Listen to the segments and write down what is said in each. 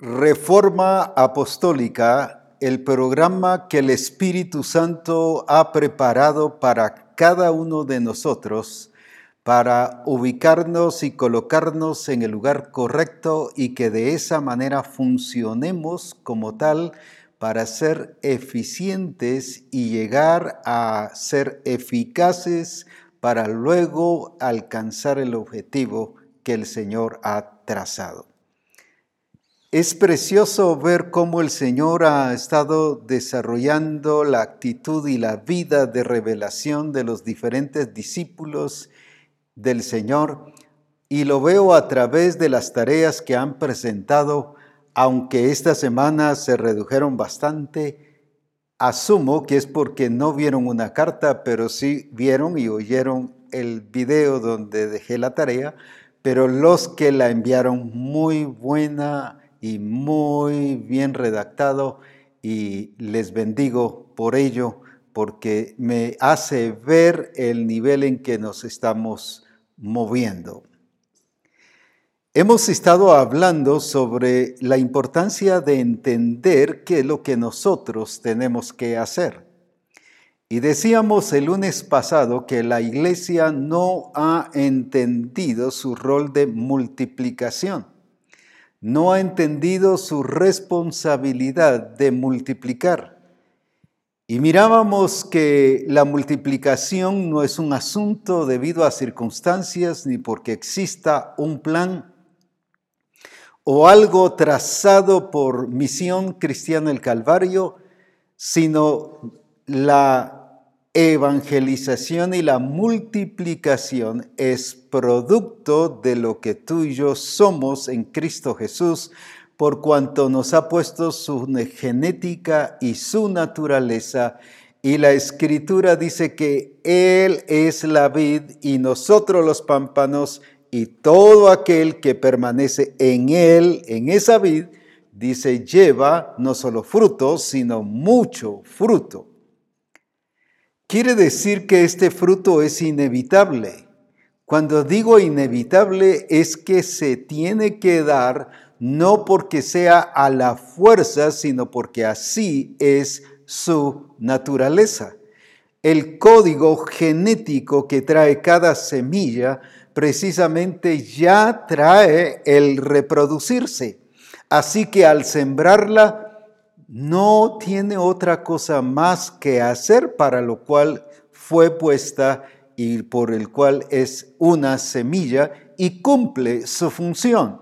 Reforma Apostólica, el programa que el Espíritu Santo ha preparado para cada uno de nosotros para ubicarnos y colocarnos en el lugar correcto y que de esa manera funcionemos como tal para ser eficientes y llegar a ser eficaces para luego alcanzar el objetivo que el Señor ha trazado. Es precioso ver cómo el Señor ha estado desarrollando la actitud y la vida de revelación de los diferentes discípulos del Señor y lo veo a través de las tareas que han presentado, aunque esta semana se redujeron bastante. Asumo que es porque no vieron una carta, pero sí vieron y oyeron el video donde dejé la tarea, pero los que la enviaron muy buena y muy bien redactado y les bendigo por ello porque me hace ver el nivel en que nos estamos moviendo. Hemos estado hablando sobre la importancia de entender qué es lo que nosotros tenemos que hacer. Y decíamos el lunes pasado que la iglesia no ha entendido su rol de multiplicación no ha entendido su responsabilidad de multiplicar. Y mirábamos que la multiplicación no es un asunto debido a circunstancias ni porque exista un plan o algo trazado por Misión Cristiana el Calvario, sino la evangelización y la multiplicación es producto de lo que tú y yo somos en Cristo Jesús, por cuanto nos ha puesto su genética y su naturaleza. Y la escritura dice que Él es la vid y nosotros los pámpanos y todo aquel que permanece en Él, en esa vid, dice, lleva no solo fruto, sino mucho fruto. Quiere decir que este fruto es inevitable. Cuando digo inevitable es que se tiene que dar no porque sea a la fuerza, sino porque así es su naturaleza. El código genético que trae cada semilla precisamente ya trae el reproducirse. Así que al sembrarla no tiene otra cosa más que hacer para lo cual fue puesta y por el cual es una semilla y cumple su función.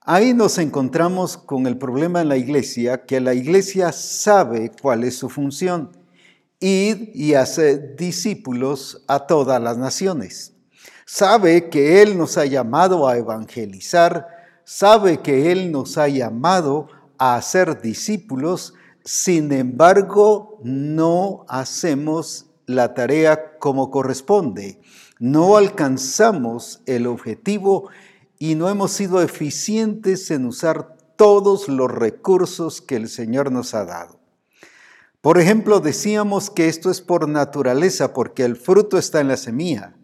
Ahí nos encontramos con el problema en la iglesia, que la iglesia sabe cuál es su función, ir y hacer discípulos a todas las naciones. Sabe que Él nos ha llamado a evangelizar, sabe que Él nos ha llamado a ser discípulos, sin embargo no hacemos la tarea como corresponde, no alcanzamos el objetivo y no hemos sido eficientes en usar todos los recursos que el Señor nos ha dado. Por ejemplo, decíamos que esto es por naturaleza, porque el fruto está en la semilla.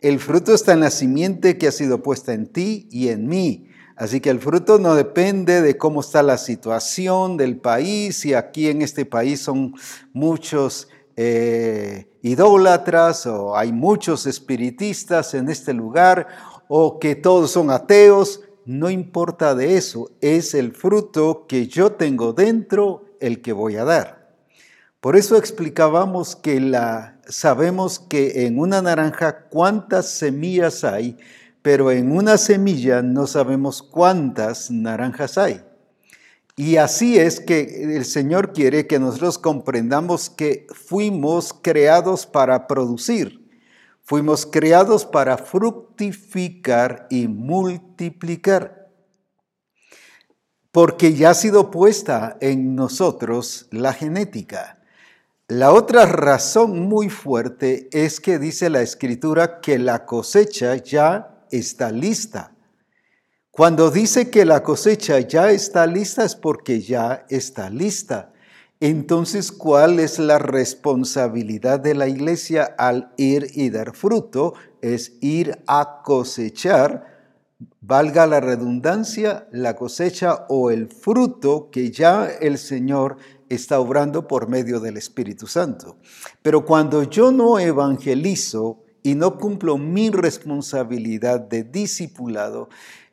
El fruto está en la simiente que ha sido puesta en ti y en mí. Así que el fruto no depende de cómo está la situación del país, y aquí en este país son muchos eh, idólatras o hay muchos espiritistas en este lugar o que todos son ateos, no importa de eso, es el fruto que yo tengo dentro el que voy a dar. Por eso explicábamos que la, sabemos que en una naranja cuántas semillas hay, pero en una semilla no sabemos cuántas naranjas hay. Y así es que el Señor quiere que nosotros comprendamos que fuimos creados para producir, fuimos creados para fructificar y multiplicar, porque ya ha sido puesta en nosotros la genética. La otra razón muy fuerte es que dice la escritura que la cosecha ya está lista. Cuando dice que la cosecha ya está lista es porque ya está lista. Entonces, ¿cuál es la responsabilidad de la iglesia al ir y dar fruto? Es ir a cosechar valga la redundancia, la cosecha o el fruto que ya el Señor está obrando por medio del Espíritu Santo. Pero cuando yo no evangelizo y no cumplo mi responsabilidad de discipulado,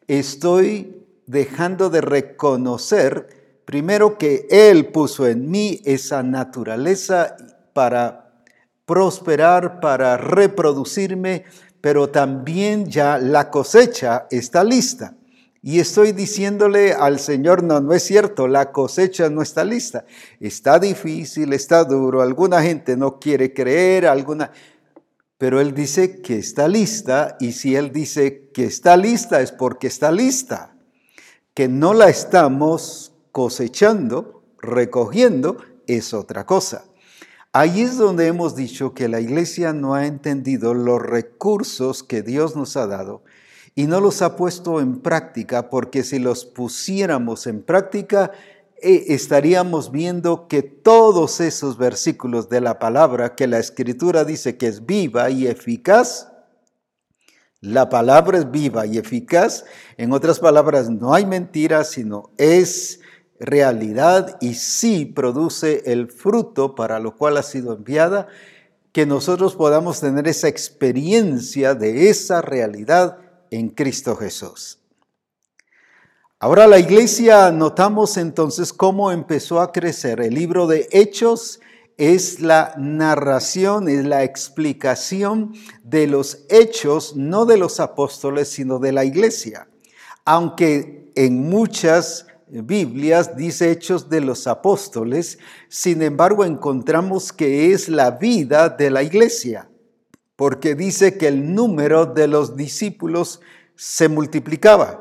estoy dejando de reconocer primero que Él puso en mí esa naturaleza para prosperar, para reproducirme, pero también ya la cosecha está lista. Y estoy diciéndole al Señor, no, no es cierto, la cosecha no está lista. Está difícil, está duro, alguna gente no quiere creer, alguna... Pero Él dice que está lista y si Él dice que está lista es porque está lista. Que no la estamos cosechando, recogiendo, es otra cosa. Ahí es donde hemos dicho que la iglesia no ha entendido los recursos que Dios nos ha dado y no los ha puesto en práctica, porque si los pusiéramos en práctica, estaríamos viendo que todos esos versículos de la palabra que la escritura dice que es viva y eficaz, la palabra es viva y eficaz, en otras palabras, no hay mentira, sino es realidad y sí produce el fruto para lo cual ha sido enviada, que nosotros podamos tener esa experiencia de esa realidad en Cristo Jesús. Ahora la iglesia notamos entonces cómo empezó a crecer. El libro de Hechos es la narración, es la explicación de los hechos, no de los apóstoles, sino de la iglesia. Aunque en muchas Biblias dice hechos de los apóstoles, sin embargo encontramos que es la vida de la iglesia, porque dice que el número de los discípulos se multiplicaba.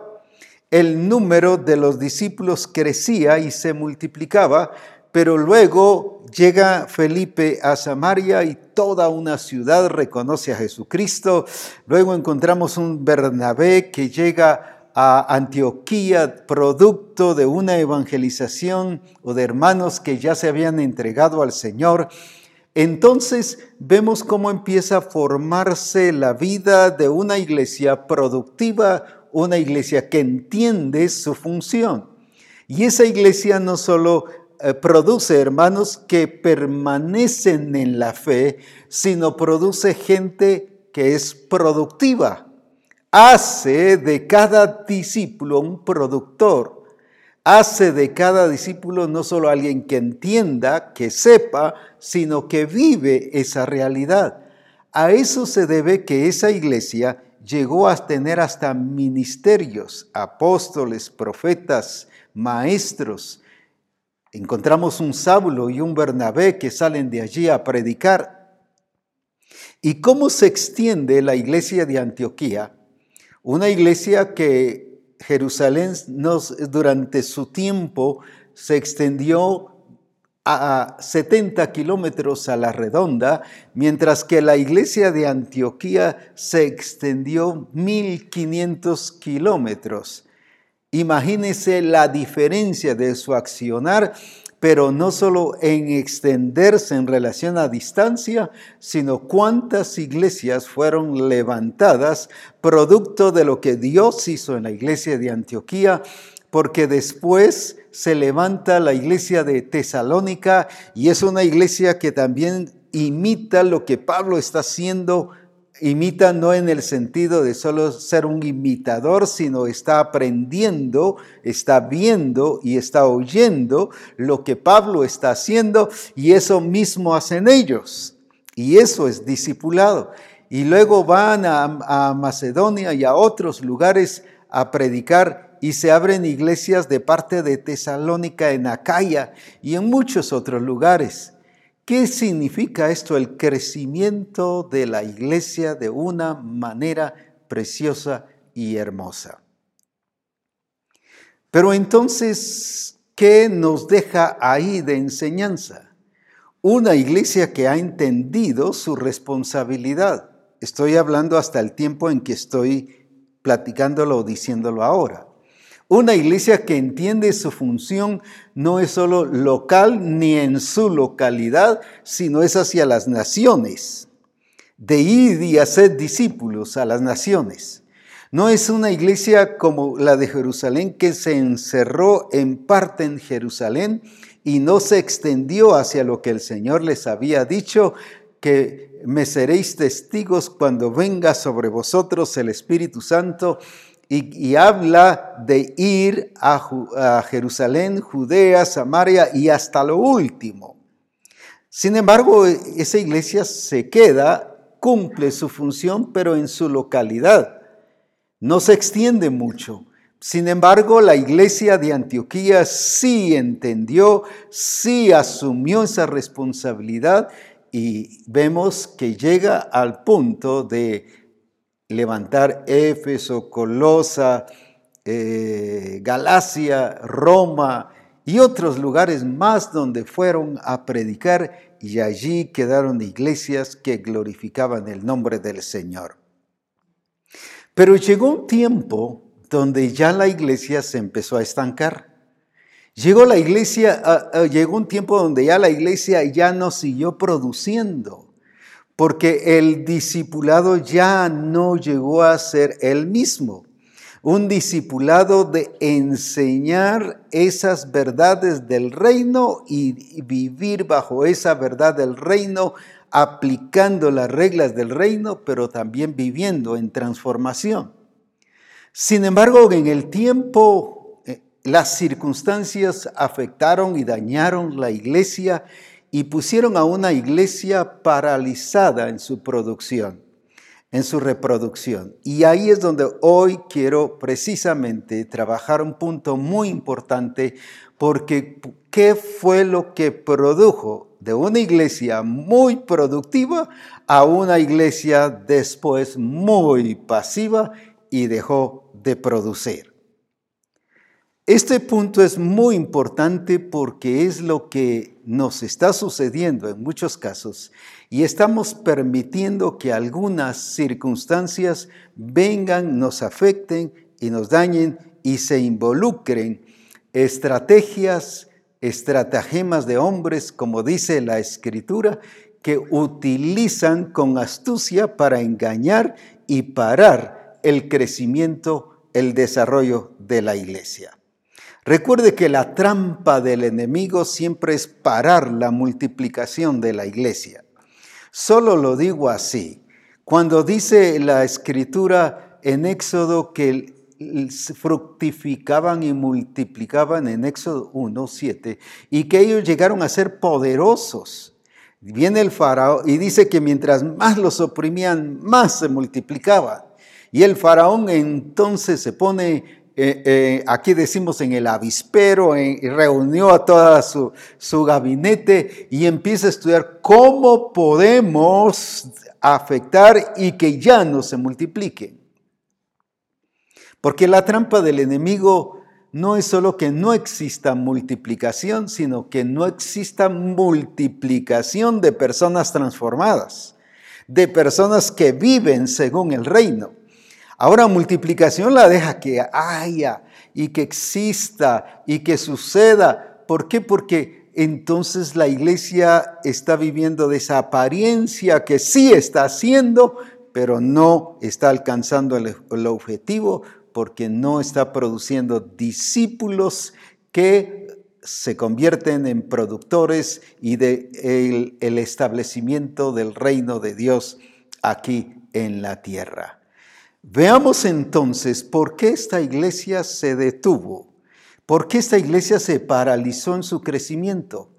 El número de los discípulos crecía y se multiplicaba, pero luego llega Felipe a Samaria y toda una ciudad reconoce a Jesucristo. Luego encontramos un Bernabé que llega a Antioquía producto de una evangelización o de hermanos que ya se habían entregado al Señor, entonces vemos cómo empieza a formarse la vida de una iglesia productiva, una iglesia que entiende su función. Y esa iglesia no solo eh, produce hermanos que permanecen en la fe, sino produce gente que es productiva, hace de cada discípulo un productor, hace de cada discípulo no solo alguien que entienda, que sepa, sino que vive esa realidad. A eso se debe que esa iglesia llegó a tener hasta ministerios, apóstoles, profetas, maestros. Encontramos un Saulo y un Bernabé que salen de allí a predicar. ¿Y cómo se extiende la iglesia de Antioquía? Una iglesia que Jerusalén durante su tiempo se extendió a 70 kilómetros a la redonda, mientras que la iglesia de Antioquía se extendió 1500 kilómetros. Imagínense la diferencia de su accionar pero no solo en extenderse en relación a distancia, sino cuántas iglesias fueron levantadas producto de lo que Dios hizo en la iglesia de Antioquía, porque después se levanta la iglesia de Tesalónica y es una iglesia que también imita lo que Pablo está haciendo imita no en el sentido de solo ser un imitador, sino está aprendiendo, está viendo y está oyendo lo que Pablo está haciendo y eso mismo hacen ellos. Y eso es discipulado. Y luego van a, Macedonia y a otros lugares a predicar y se abren iglesias de parte de Tesalónica en Acaya y en muchos otros lugares. ¿Qué significa esto? El crecimiento de la iglesia de una manera preciosa y hermosa. Pero entonces, ¿qué nos deja ahí de enseñanza? Una iglesia que ha entendido su responsabilidad. Estoy hablando hasta el tiempo en que estoy platicándolo o diciéndolo ahora. Una iglesia que entiende su función no es solo local ni en su localidad, sino es hacia las naciones. De ir y hacer discípulos a las naciones. No es una iglesia como la de Jerusalén que se encerró en parte en Jerusalén y no se extendió hacia lo que el Señor les había dicho, que me seréis testigos cuando venga sobre vosotros el Espíritu Santo y, habla de ir a, Jerusalén, Judea, Samaria y hasta lo último. Sin embargo, esa iglesia se queda, cumple su función, pero en su localidad. No se extiende mucho. Sin embargo, la iglesia de Antioquía sí entendió, sí asumió esa responsabilidad y vemos que llega al punto de levantar Éfeso, Colosa, eh, Galacia, Roma y otros lugares más donde fueron a predicar y allí quedaron iglesias que glorificaban el nombre del Señor. Pero llegó un tiempo donde ya la iglesia se empezó a estancar. Llegó la iglesia, ah, ah, llegó un tiempo donde ya la iglesia ya no siguió produciendo porque el discipulado ya no llegó a ser el mismo. Un discipulado de enseñar esas verdades del reino y vivir bajo esa verdad del reino, aplicando las reglas del reino, pero también viviendo en transformación. Sin embargo, en el tiempo, eh, las circunstancias afectaron y dañaron la iglesia y pusieron a una iglesia paralizada en su producción, en su reproducción. Y ahí es donde hoy quiero precisamente trabajar un punto muy importante, porque ¿qué fue lo que produjo de una iglesia muy productiva a una iglesia después muy pasiva y dejó de producir? Este punto es muy importante porque es lo que nos está sucediendo en muchos casos y estamos permitiendo que algunas circunstancias vengan, nos afecten y nos dañen y se involucren estrategias, estratagemas de hombres, como dice la escritura, que utilizan con astucia para engañar y parar el crecimiento, el desarrollo de la iglesia. Recuerde que la trampa del enemigo siempre es parar la multiplicación de la iglesia. Solo lo digo así. Cuando dice la escritura en Éxodo que fructificaban y multiplicaban en Éxodo 1, 7, y que ellos llegaron a ser poderosos. Viene el faraón y dice que mientras más los oprimían, más se multiplicaban. Y el faraón entonces se pone eh, eh, aquí decimos en el avispero, reunió a toda su, su gabinete y empieza a estudiar cómo podemos afectar y que ya no se multiplique. Porque la trampa del enemigo no es solo que no exista multiplicación, sino que no exista multiplicación de personas transformadas, de personas que viven según el reino. Ahora multiplicación la deja que haya y que exista y que suceda. ¿Por qué? Porque entonces la iglesia está viviendo de esa apariencia que sí está haciendo, pero no está alcanzando el, objetivo porque no está produciendo discípulos que se convierten en productores y de el establecimiento del reino de Dios aquí en la tierra. Veamos entonces por qué esta iglesia se detuvo, por qué esta iglesia se paralizó en su crecimiento.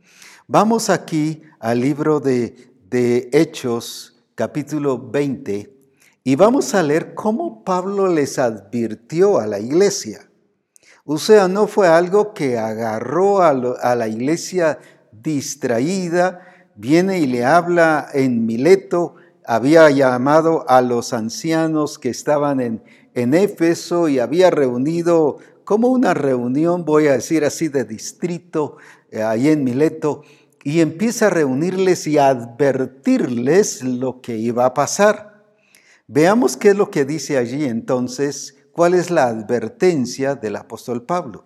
Vamos aquí al libro de, de Hechos, capítulo 20, y vamos a leer cómo Pablo les advirtió a la iglesia. O sea, no fue algo que agarró a, a la iglesia distraída, viene y le habla en Mileto, había llamado a los ancianos que estaban en, en Éfeso y había reunido como una reunión, voy a decir así, de distrito, eh, ahí en Mileto, y empieza a reunirles y a advertirles lo que iba a pasar. Veamos qué es lo que dice allí entonces, cuál es la advertencia del apóstol Pablo.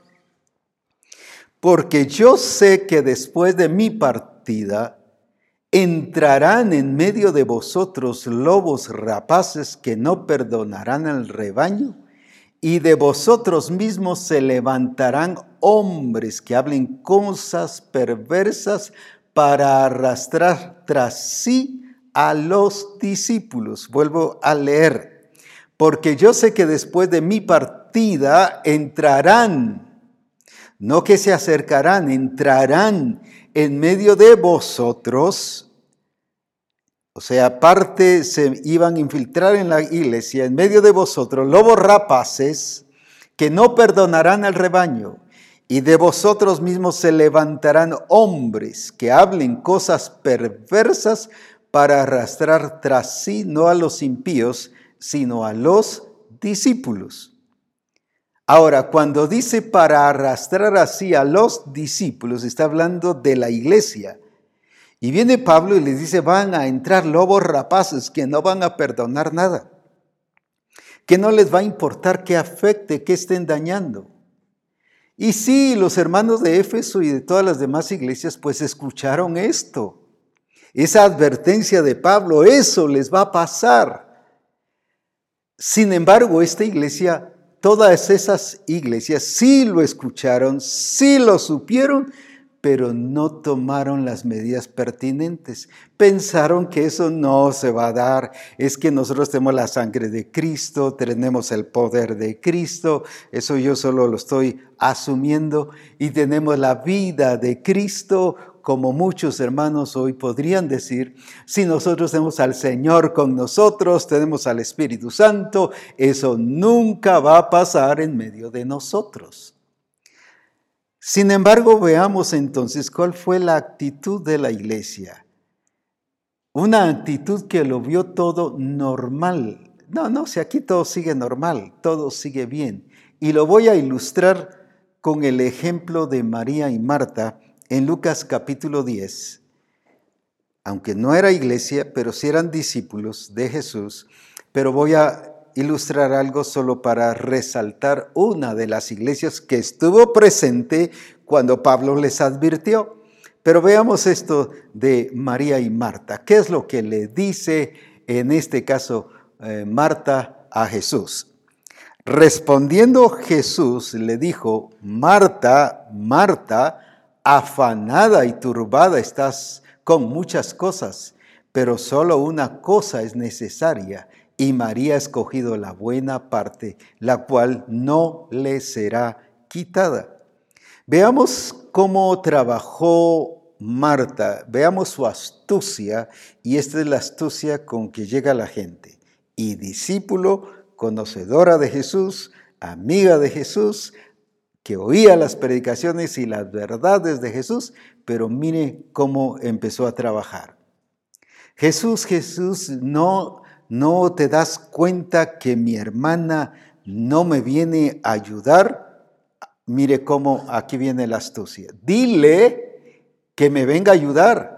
Porque yo sé que después de mi partida, entrarán en medio de vosotros lobos rapaces que no perdonarán al rebaño, y de vosotros mismos se levantarán hombres que hablen cosas perversas para arrastrar tras sí a los discípulos. Vuelvo a leer, porque yo sé que después de mi partida entrarán, no que se acercarán, entrarán en medio de vosotros, o sea, aparte se iban a infiltrar en la iglesia, en medio de vosotros, lobos rapaces que no perdonarán al rebaño, y de vosotros mismos se levantarán hombres que hablen cosas perversas para arrastrar tras sí no a los impíos, sino a los discípulos. Ahora, cuando dice para arrastrar así a los discípulos, está hablando de la iglesia. Y viene Pablo y les dice, van a entrar lobos rapaces que no van a perdonar nada, que no les va a importar que afecte, que estén dañando. Y sí, los hermanos de Éfeso y de todas las demás iglesias pues escucharon esto esa advertencia de Pablo, eso les va a pasar. Sin embargo, esta iglesia, todas esas iglesias sí lo escucharon, sí lo supieron, pero no tomaron las medidas pertinentes. Pensaron que eso no se va a dar, es que nosotros tenemos la sangre de Cristo, tenemos el poder de Cristo, eso yo solo lo estoy asumiendo, y tenemos la vida de Cristo, como muchos hermanos hoy podrían decir, si nosotros tenemos al Señor con nosotros, tenemos al Espíritu Santo, eso nunca va a pasar en medio de nosotros. Sin embargo, veamos entonces cuál fue la actitud de la iglesia. Una actitud que lo vio todo normal. No, no, si aquí todo sigue normal, todo sigue bien. Y lo voy a ilustrar con el ejemplo de María y Marta, en Lucas capítulo 10, aunque no era iglesia, pero sí eran discípulos de Jesús, pero voy a ilustrar algo solo para resaltar una de las iglesias que estuvo presente cuando Pablo les advirtió. Pero veamos esto de María y Marta. ¿Qué es lo que le dice en este caso eh, Marta a Jesús? Respondiendo Jesús le dijo, Marta, Marta, afanada y turbada estás con muchas cosas, pero solo una cosa es necesaria, y María ha escogido la buena parte, la cual no le será quitada. Veamos cómo trabajó Marta, veamos su astucia, y esta es la astucia con que llega la gente. Y discípulo, conocedora de Jesús, amiga de Jesús, que oía las predicaciones y las verdades de Jesús, pero mire cómo empezó a trabajar. Jesús, Jesús, no, no te das cuenta que mi hermana no me viene a ayudar. Mire cómo aquí viene la astucia. Dile que me venga a ayudar.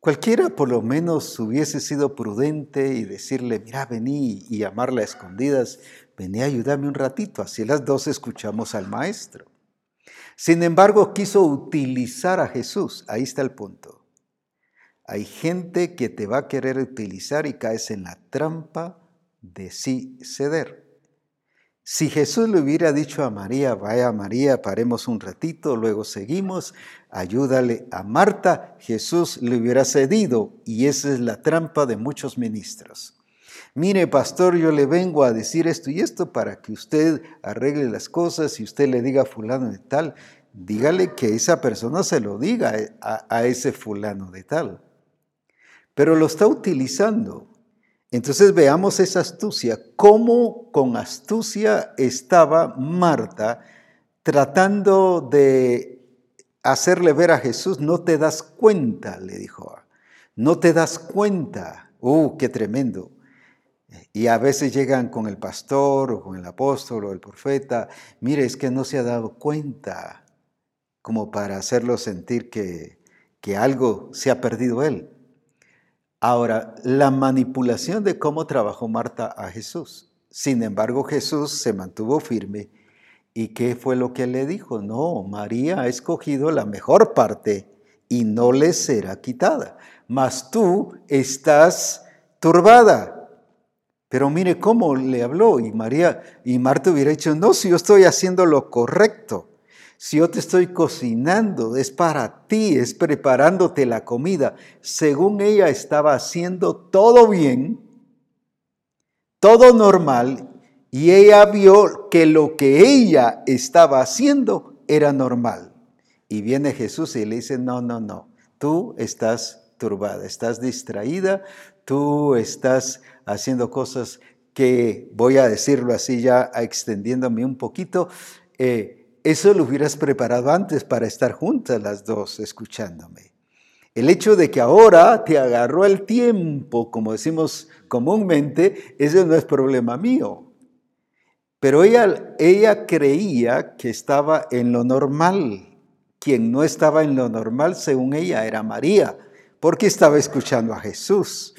Cualquiera por lo menos hubiese sido prudente y decirle, mira, vení y llamarla a escondidas, vení a ayudarme un ratito, así las dos escuchamos al maestro. Sin embargo, quiso utilizar a Jesús, ahí está el punto. Hay gente que te va a querer utilizar y caes en la trampa de sí ceder. Si Jesús le hubiera dicho a María, vaya María, paremos un ratito, luego seguimos, ayúdale a Marta, Jesús le hubiera cedido y esa es la trampa de muchos ministros. Mire, pastor, yo le vengo a decir esto y esto para que usted arregle las cosas y usted le diga a fulano de tal. Dígale que esa persona se lo diga a, a ese fulano de tal. Pero lo está utilizando. Entonces veamos esa astucia, cómo con astucia estaba Marta tratando de hacerle ver a Jesús, no te das cuenta, le dijo, no te das cuenta. ¡Uh, qué tremendo! Y a veces llegan con el pastor o con el apóstol o el profeta, mire, es que no se ha dado cuenta, como para hacerlo sentir que, que algo se ha perdido él. Ahora, la manipulación de cómo trabajó Marta a Jesús. Sin embargo, Jesús se mantuvo firme. ¿Y qué fue lo que le dijo? No, María ha escogido la mejor parte y no le será quitada. Mas tú estás turbada. Pero mire cómo le habló y María y Marta hubiera dicho, no, si yo estoy haciendo lo correcto, si yo te estoy cocinando, es para ti, es preparándote la comida. Según ella estaba haciendo todo bien, todo normal, y ella vio que lo que ella estaba haciendo era normal. Y viene Jesús y le dice, no, no, no, tú estás turbada, estás distraída, tú estás haciendo cosas que, voy a decirlo así ya extendiéndome un poquito, eh, eso lo hubieras preparado antes para estar juntas las dos escuchándome. El hecho de que ahora te agarró el tiempo, como decimos comúnmente, eso no es problema mío. Pero ella, ella creía que estaba en lo normal. Quien no estaba en lo normal, según ella, era María, porque estaba escuchando a Jesús.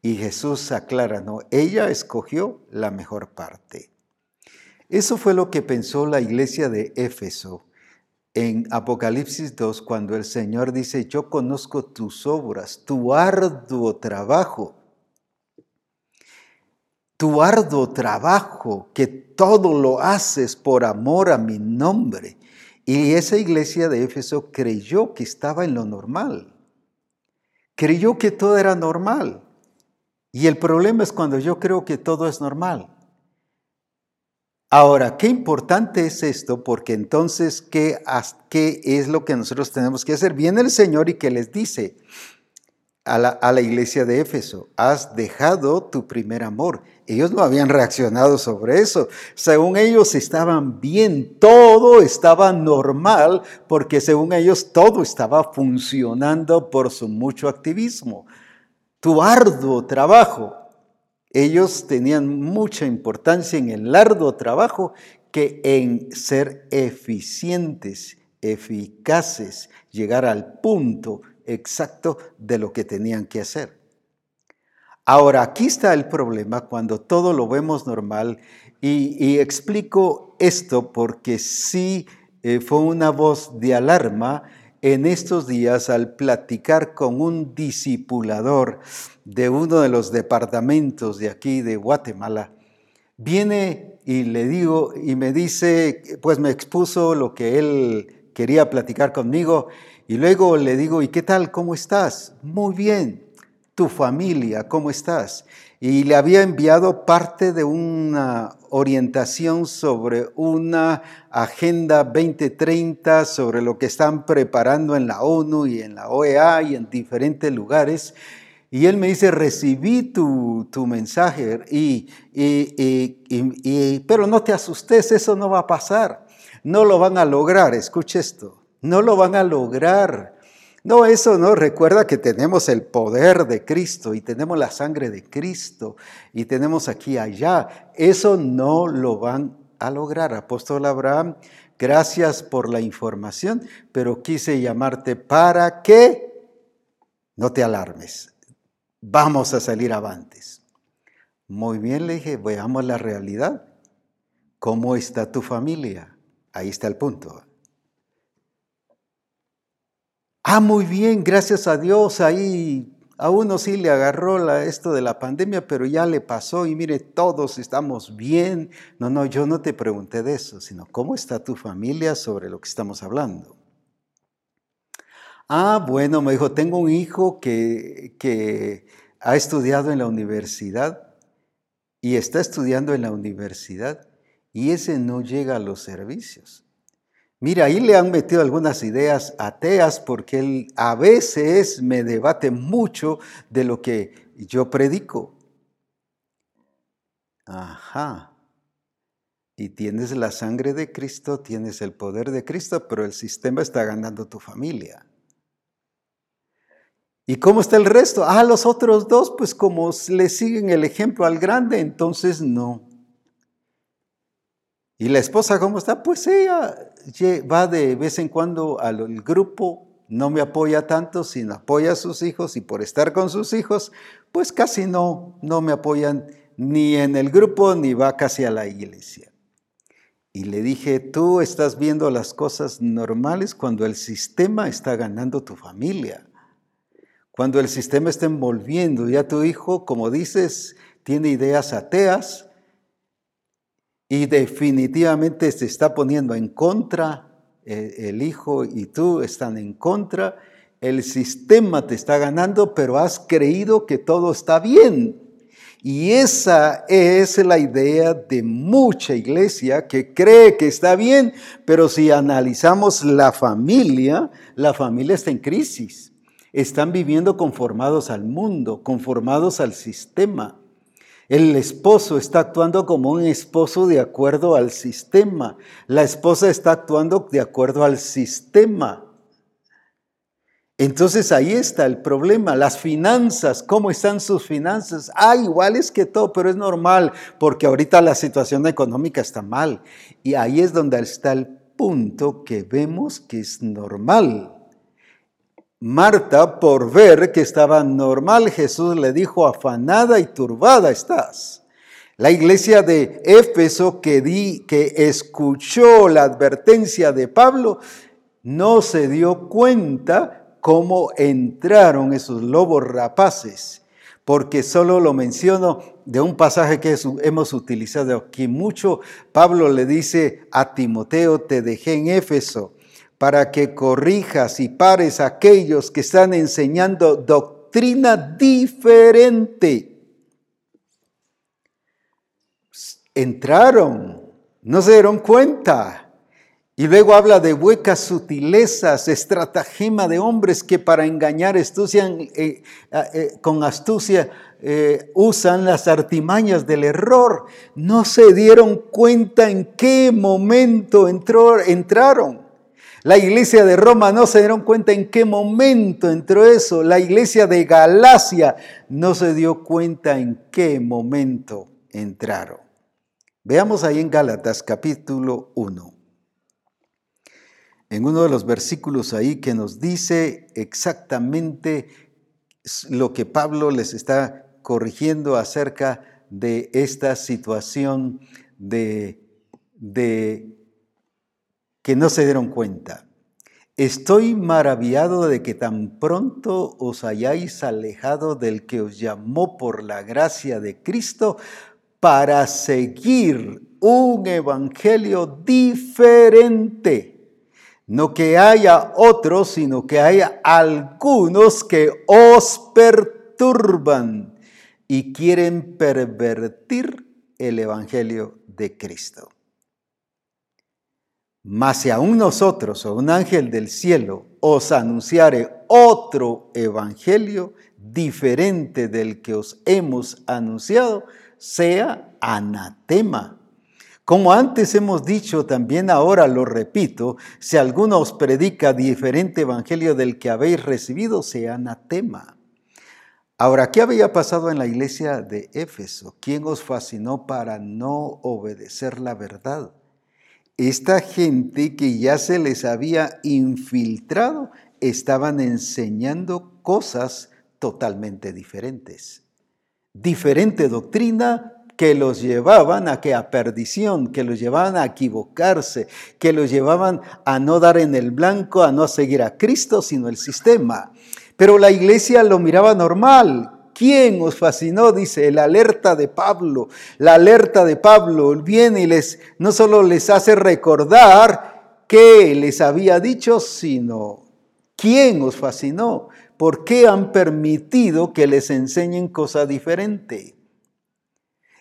Y Jesús aclara, no, ella escogió la mejor parte. Eso fue lo que pensó la iglesia de Éfeso en Apocalipsis 2, cuando el Señor dice, yo conozco tus obras, tu arduo trabajo, tu arduo trabajo, que todo lo haces por amor a mi nombre. Y esa iglesia de Éfeso creyó que estaba en lo normal, creyó que todo era normal. Y el problema es cuando yo creo que todo es normal. Ahora, qué importante es esto, porque entonces, ¿qué, ¿qué, es lo que nosotros tenemos que hacer? Viene el Señor y que les dice a la, a la iglesia de Éfeso, has dejado tu primer amor. Ellos no habían reaccionado sobre eso. Según ellos estaban bien, todo estaba normal, porque según ellos todo estaba funcionando por su mucho activismo. Tu arduo trabajo ellos tenían mucha importancia en el arduo trabajo que en ser eficientes, eficaces, llegar al punto exacto de lo que tenían que hacer. Ahora, aquí está el problema cuando todo lo vemos normal y, explico esto porque sí eh, fue una voz de alarma en estos días al platicar con un discipulador de uno de los departamentos de aquí de Guatemala, viene y le digo y me dice, pues me expuso lo que él quería platicar conmigo y luego le digo, ¿y qué tal? ¿Cómo estás? Muy bien. ¿Tu familia? ¿Cómo estás? Y le había enviado parte de una orientación sobre una agenda 2030, sobre lo que están preparando en la ONU y en la OEA y en diferentes lugares. Y él me dice, recibí tu, mensaje, y, y, pero no te asustes, eso no va a pasar. No lo van a lograr, escuche esto, no lo van a lograr. No, eso no, recuerda que tenemos el poder de Cristo y tenemos la sangre de Cristo y tenemos aquí allá. Eso no lo van a lograr. Apóstol Abraham, gracias por la información, pero quise llamarte para que no te alarmes vamos a salir avantes. Muy bien, le dije, veamos la realidad. ¿Cómo está tu familia? Ahí está el punto. Ah, muy bien, gracias a Dios. Ahí a uno sí le agarró la, esto de la pandemia, pero ya le pasó y mire, todos estamos bien. No, no, yo no te pregunté de eso, sino cómo está tu familia sobre lo que estamos hablando. Ah, bueno, me dijo, tengo un hijo que, que ha estudiado en la universidad y está estudiando en la universidad y ese no llega a los servicios. Mira, ahí le han metido algunas ideas ateas porque él a veces me debate mucho de lo que yo predico. Ajá. Y tienes la sangre de Cristo, tienes el poder de Cristo, pero el sistema está ganando tu familia. ¿Y cómo está el resto? Ah, los otros dos, pues como le siguen el ejemplo al grande, entonces no. ¿Y la esposa cómo está? Pues ella va de vez en cuando al grupo, no me apoya tanto, sino apoya a sus hijos y por estar con sus hijos, pues casi no, no me apoyan ni en el grupo ni va casi a la iglesia. Y le dije, tú estás viendo las cosas normales cuando el sistema está ganando tu familia. Cuando el sistema está envolviendo, ya tu hijo, como dices, tiene ideas ateas y definitivamente se está poniendo en contra, eh, el hijo y tú están en contra, el sistema te está ganando, pero has creído que todo está bien. Y esa es la idea de mucha iglesia que cree que está bien, pero si analizamos la familia, la familia está en crisis. Están viviendo conformados al mundo, conformados al sistema. El esposo está actuando como un esposo de acuerdo al sistema. La esposa está actuando de acuerdo al sistema. Entonces ahí está el problema, las finanzas, ¿cómo están sus finanzas? Ah, iguales que todo, pero es normal, porque ahorita la situación económica está mal. Y ahí es donde está el punto que vemos que es normal. Marta, por ver que estaba normal, Jesús le dijo, afanada y turbada estás. La iglesia de Éfeso que, di, que escuchó la advertencia de Pablo no se dio cuenta cómo entraron esos lobos rapaces, porque solo lo menciono de un pasaje que hemos utilizado aquí mucho. Pablo le dice a Timoteo, te dejé en Éfeso para que corrijas y pares a aquellos que están enseñando doctrina diferente. Entraron, no se dieron cuenta y luego habla de huecas sutilezas, estratagema de hombres que para engañar astucian, eh, eh, con astucia eh, usan las artimañas del error. No se dieron cuenta en qué momento entró, entraron. La iglesia de Roma no se dieron cuenta en qué momento entró eso. La iglesia de Galacia no se dio cuenta en qué momento entraron. Veamos ahí en Gálatas capítulo 1 en uno de los versículos ahí que nos dice exactamente lo que Pablo les está corrigiendo acerca de esta situación de, de que no se dieron cuenta. Estoy maravillado de que tan pronto os hayáis alejado del que os llamó por la gracia de Cristo para seguir un evangelio diferente no que haya otros, sino que haya algunos que os perturban y quieren pervertir el Evangelio de Cristo. Mas si aún nosotros o un ángel del cielo os anunciare otro evangelio diferente del que os hemos anunciado, sea anatema como antes hemos dicho, también ahora lo repito, si alguno os predica diferente evangelio del que habéis recibido, sea anatema. Ahora, ¿qué había pasado en la iglesia de Éfeso? ¿Quién os fascinó para no obedecer la verdad? Esta gente que ya se les había infiltrado estaban enseñando cosas totalmente diferentes. Diferente doctrina, que los llevaban a que a perdición, que los llevaban a equivocarse, que los llevaban a no dar en el blanco, a no seguir a Cristo, sino el sistema. Pero la iglesia lo miraba normal. ¿Quién os fascinó? Dice, el alerta de Pablo. La alerta de Pablo viene y les, no solo les hace recordar qué les había dicho, sino quién os fascinó. ¿Por qué han permitido que les enseñen cosa diferente?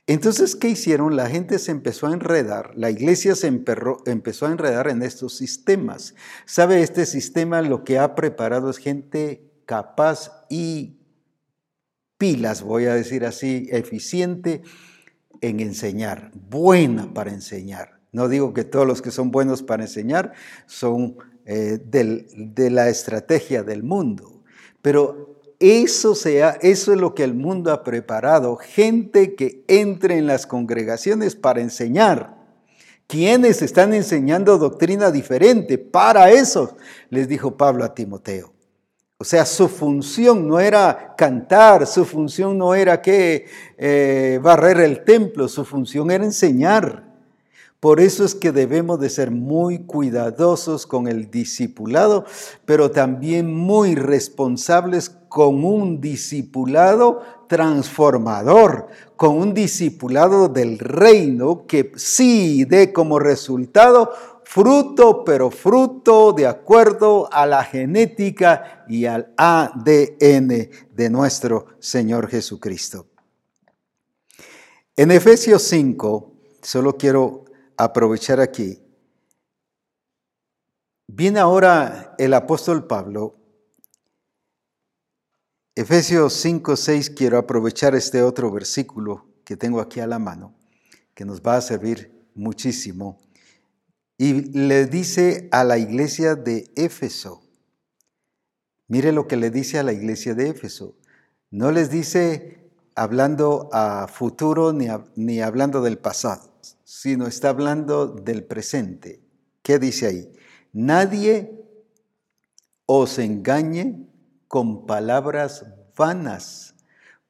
Entonces, ¿qué hicieron? La gente se empezó a enredar, la iglesia se empezó a enredar en estos sistemas. ¿Sabe? Este sistema lo que ha preparado es gente capaz y pilas, voy a decir así, eficiente en enseñar, buena para enseñar. No digo que todos los que son buenos para enseñar son eh, de la estrategia del mundo, pero eso, sea, eso es lo que el mundo ha preparado, gente que entre en las congregaciones para enseñar. Quienes están enseñando doctrina diferente, para eso les dijo Pablo a Timoteo. O sea, su función no era cantar, su función no era que eh, barrer el templo, su función era enseñar. Por eso es que debemos de ser muy cuidadosos con el discipulado, pero también muy responsables con un discipulado transformador, con un discipulado del reino que sí dé como resultado fruto, pero fruto de acuerdo a la genética y al ADN de nuestro Señor Jesucristo. En Efesios 5, solo quiero aprovechar aquí, viene ahora el apóstol Pablo. Efesios 5, 6, quiero aprovechar este otro versículo que tengo aquí a la mano, que nos va a servir muchísimo. Y le dice a la iglesia de Éfeso, mire lo que le dice a la iglesia de Éfeso, no les dice hablando a futuro ni, ni hablando del pasado, sino está hablando del presente. ¿Qué dice ahí? Nadie os engañe con palabras vanas,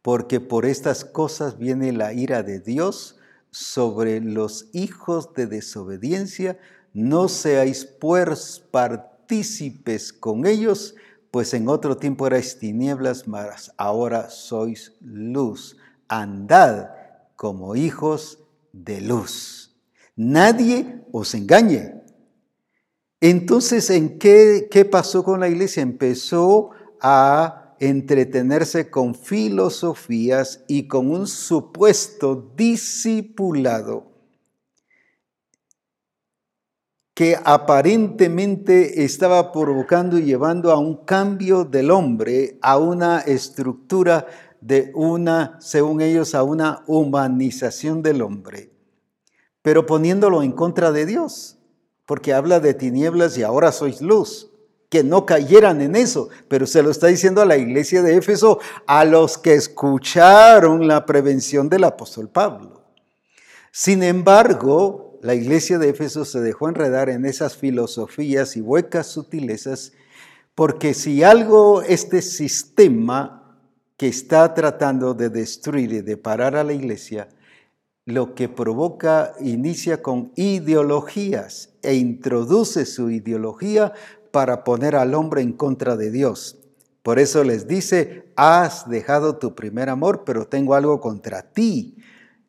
porque por estas cosas viene la ira de Dios sobre los hijos de desobediencia. No seáis pues partícipes con ellos, pues en otro tiempo erais tinieblas, mas ahora sois luz. Andad como hijos de luz. Nadie os engañe. Entonces, ¿en qué, qué pasó con la iglesia? Empezó a entretenerse con filosofías y con un supuesto discipulado que aparentemente estaba provocando y llevando a un cambio del hombre, a una estructura de una, según ellos, a una humanización del hombre, pero poniéndolo en contra de Dios, porque habla de tinieblas y ahora sois luz, que no cayeran en eso, pero se lo está diciendo a la iglesia de Éfeso, a los que escucharon la prevención del apóstol Pablo. Sin embargo, la iglesia de Éfeso se dejó enredar en esas filosofías y huecas sutilezas, porque si algo este sistema que está tratando de destruir y de parar a la iglesia, lo que provoca, inicia con ideologías e introduce su ideología para poner al hombre en contra de Dios. Por eso les dice, has dejado tu primer amor, pero tengo algo contra ti.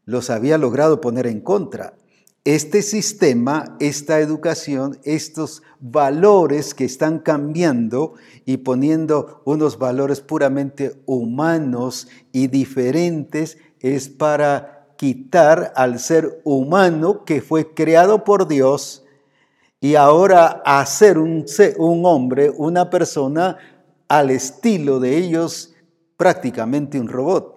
Los había logrado poner en contra este sistema, esta educación, estos valores que están cambiando y poniendo unos valores puramente humanos y diferentes, es para quitar al ser humano que fue creado por Dios y ahora hacer un, hombre, una persona al estilo de ellos, prácticamente un robot.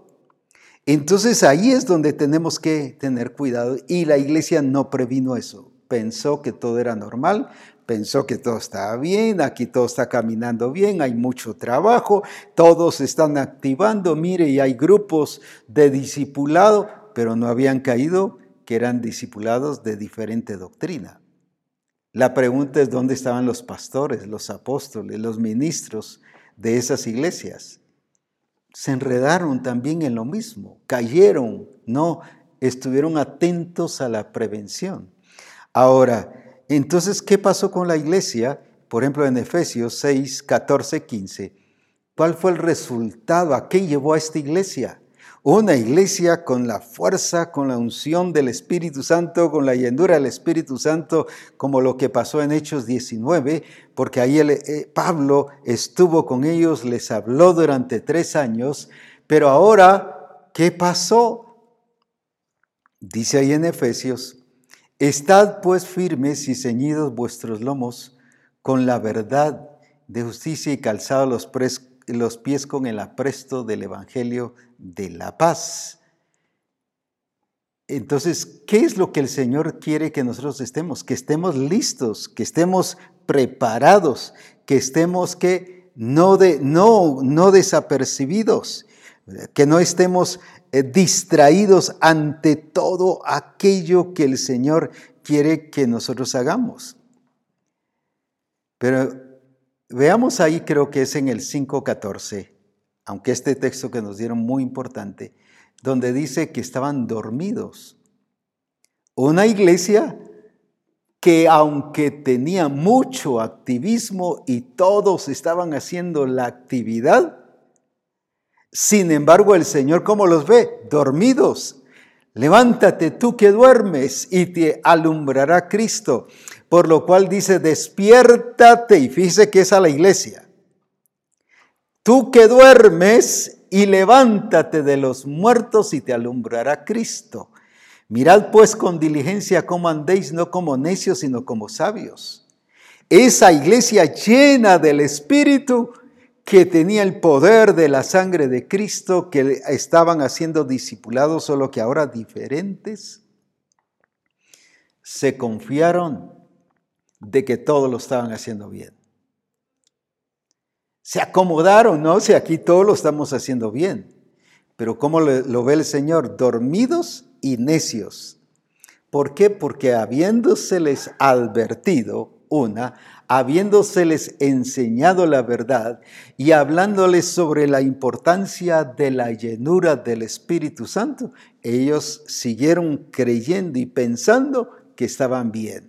Entonces ahí es donde tenemos que tener cuidado y la iglesia no previno eso. Pensó que todo era normal, pensó que todo estaba bien, aquí todo está caminando bien, hay mucho trabajo, todos están activando, mire, y hay grupos de discipulado, pero no habían caído que eran discipulados de diferente doctrina. La pregunta es dónde estaban los pastores, los apóstoles, los ministros de esas iglesias se enredaron también en lo mismo, cayeron, no estuvieron atentos a la prevención. Ahora, entonces, ¿qué pasó con la iglesia? Por ejemplo, en Efesios 6, 14, 15. ¿Cuál fue el resultado? ¿A qué llevó a esta iglesia? Una iglesia con la fuerza, con la unción del Espíritu Santo, con la llenura del Espíritu Santo, como lo que pasó en Hechos 19, porque ahí eh, Pablo estuvo con ellos, les habló durante tres años, pero ahora, ¿qué pasó? Dice ahí en Efesios, estad pues firmes y ceñidos vuestros lomos con la verdad de justicia y calzados los, los pies con el apresto del Evangelio de la paz. Entonces, ¿qué es lo que el Señor quiere que nosotros estemos? Que estemos listos, que estemos preparados, que estemos que no, de, no, no desapercibidos, que no estemos eh, distraídos ante todo aquello que el Señor quiere que nosotros hagamos. Pero Veamos ahí, creo que es en el 5.14, aunque este texto que nos dieron muy importante, donde dice que estaban dormidos. Una iglesia que aunque tenía mucho activismo y todos estaban haciendo la actividad, sin embargo el Señor, ¿cómo los ve? Dormidos. Levántate tú que duermes y te alumbrará Cristo. Por lo cual dice, despiértate y fíjese que es a la iglesia. Tú que duermes y levántate de los muertos y te alumbrará Cristo. Mirad pues con diligencia cómo andéis, no como necios, sino como sabios. Esa iglesia llena del Espíritu que tenía el poder de la sangre de Cristo, que estaban haciendo discipulados, solo que ahora diferentes, se confiaron de que todo lo estaban haciendo bien. Se acomodaron, ¿no? Si aquí todo lo estamos haciendo bien. Pero ¿cómo lo ve el Señor? Dormidos y necios. ¿Por qué? Porque habiéndoseles advertido, una, habiéndoseles enseñado la verdad y hablándoles sobre la importancia de la llenura del Espíritu Santo, ellos siguieron creyendo y pensando que estaban bien.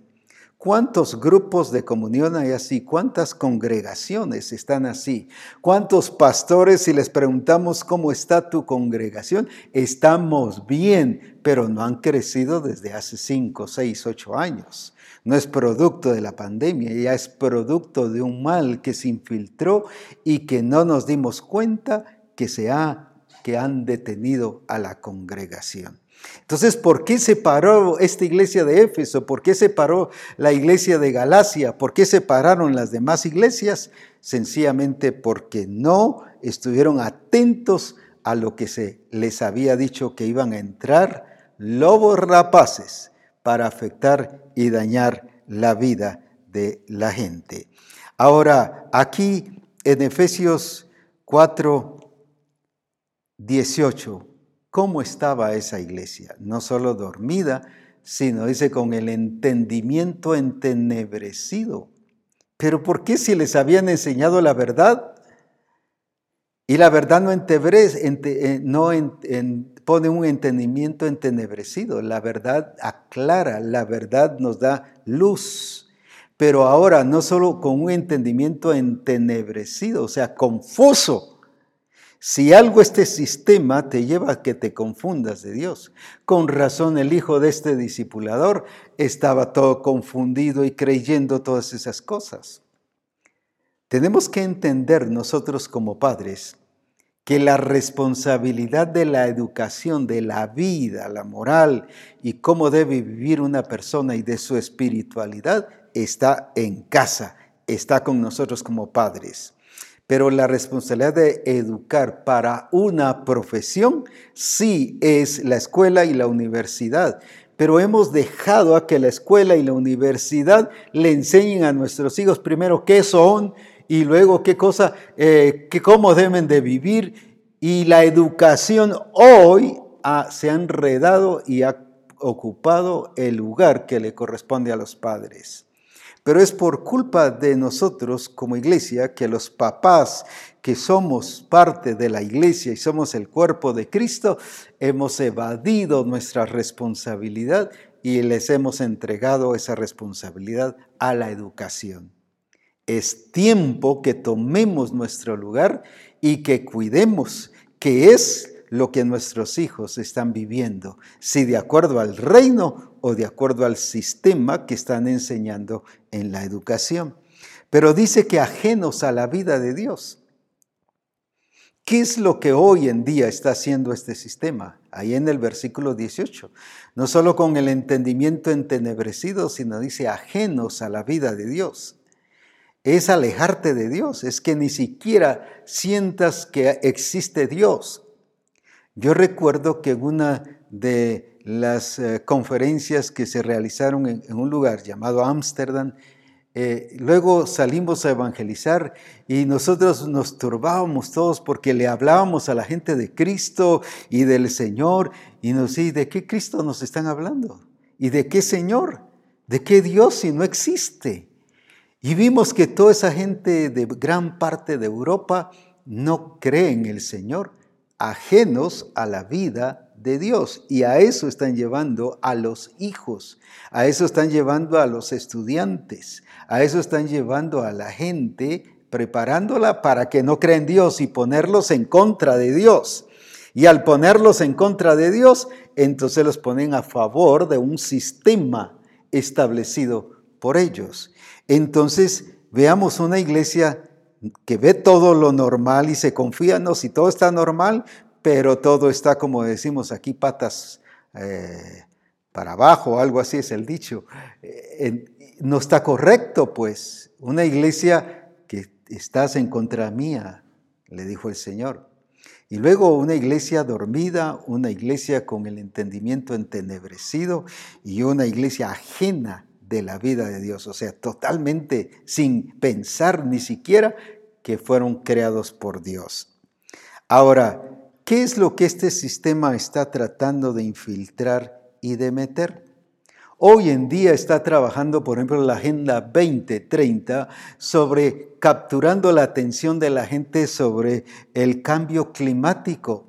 ¿Cuántos grupos de comunión hay así? ¿Cuántas congregaciones están así? ¿Cuántos pastores, si les preguntamos cómo está tu congregación, estamos bien, pero no han crecido desde hace 5, 6, 8 años? No es producto de la pandemia, ya es producto de un mal que se infiltró y que no nos dimos cuenta que se ha, que han detenido a la congregación. Entonces, ¿por qué se paró esta iglesia de Éfeso? ¿Por qué se paró la iglesia de Galacia? ¿Por qué se pararon las demás iglesias? Sencillamente porque no estuvieron atentos a lo que se les había dicho que iban a entrar lobos rapaces para afectar y dañar la vida de la gente. Ahora, aquí en Efesios 4, 18, cómo estaba esa iglesia, no solo dormida, sino dice con el entendimiento entenebrecido. Pero ¿por qué si les habían enseñado la verdad? Y la verdad no, eh, no pone un entendimiento entenebrecido, la verdad aclara, la verdad nos da luz. Pero ahora no solo con un entendimiento entenebrecido, o sea, confuso, si algo este sistema te lleva a que te confundas de Dios. Con razón el hijo de este discipulador estaba todo confundido y creyendo todas esas cosas. Tenemos que entender nosotros como padres que la responsabilidad de la educación, de la vida, la moral y cómo debe vivir una persona y de su espiritualidad está en casa, está con nosotros como padres pero la responsabilidad de educar para una profesión sí es la escuela y la universidad. Pero hemos dejado a que la escuela y la universidad le enseñen a nuestros hijos primero qué son y luego qué cosa, eh, cómo deben de vivir. Y la educación hoy se ha enredado y ha ocupado el lugar que le corresponde a los padres. Pero es por culpa de nosotros como iglesia que los papás que somos parte de la iglesia y somos el cuerpo de Cristo, hemos evadido nuestra responsabilidad y les hemos entregado esa responsabilidad a la educación. Es tiempo que tomemos nuestro lugar y que cuidemos, que es lo que nuestros hijos están viviendo, si de acuerdo al reino o de acuerdo al sistema que están enseñando en la educación. Pero dice que ajenos a la vida de Dios. ¿Qué es lo que hoy en día está haciendo este sistema? Ahí en el versículo 18. No solo con el entendimiento entenebrecido, sino dice ajenos a la vida de Dios. Es alejarte de Dios, es que ni siquiera sientas que existe Dios. Yo recuerdo que una de las eh, conferencias que se realizaron en, un lugar llamado Ámsterdam, eh, luego salimos a evangelizar y nosotros nos turbábamos todos porque le hablábamos a la gente de Cristo y del Señor y nos decían, ¿de qué Cristo nos están hablando? ¿Y de qué Señor? ¿De qué Dios si no existe? Y vimos que toda esa gente de gran parte de Europa no cree en el Señor ajenos a la vida de Dios. Y a eso están llevando a los hijos, a eso están llevando a los estudiantes, a eso están llevando a la gente, preparándola para que no creen en Dios y ponerlos en contra de Dios. Y al ponerlos en contra de Dios, entonces los ponen a favor de un sistema establecido por ellos. Entonces, veamos una iglesia que ve todo lo normal y se confía, no, si todo está normal, pero todo está, como decimos aquí, patas eh, para abajo, algo así es el dicho. Eh, no está correcto, pues. Una iglesia que estás en contra mía, le dijo el Señor. Y luego una iglesia dormida, una iglesia con el entendimiento entenebrecido y una iglesia ajena de la vida de Dios, o sea, totalmente sin pensar ni siquiera que fueron creados por Dios. Ahora, ¿qué es lo que este sistema está tratando de infiltrar y de meter? Hoy en día está trabajando, por ejemplo, la Agenda 2030 sobre capturando la atención de la gente sobre el cambio climático.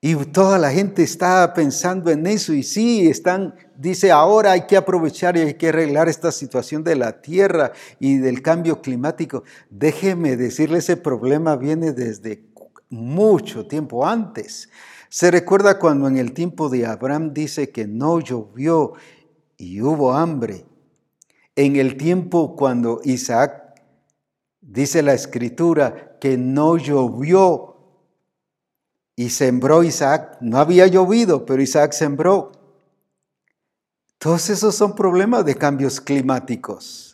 Y toda la gente está pensando en eso y sí, están, dice, ahora hay que aprovechar y hay que arreglar esta situación de la tierra y del cambio climático. Déjeme decirle, ese problema viene desde mucho tiempo antes. Se recuerda cuando en el tiempo de Abraham dice que no llovió y hubo hambre. En el tiempo cuando Isaac, dice la escritura, que no llovió y sembró Isaac. No había llovido, pero Isaac sembró. Todos esos son problemas de cambios climáticos.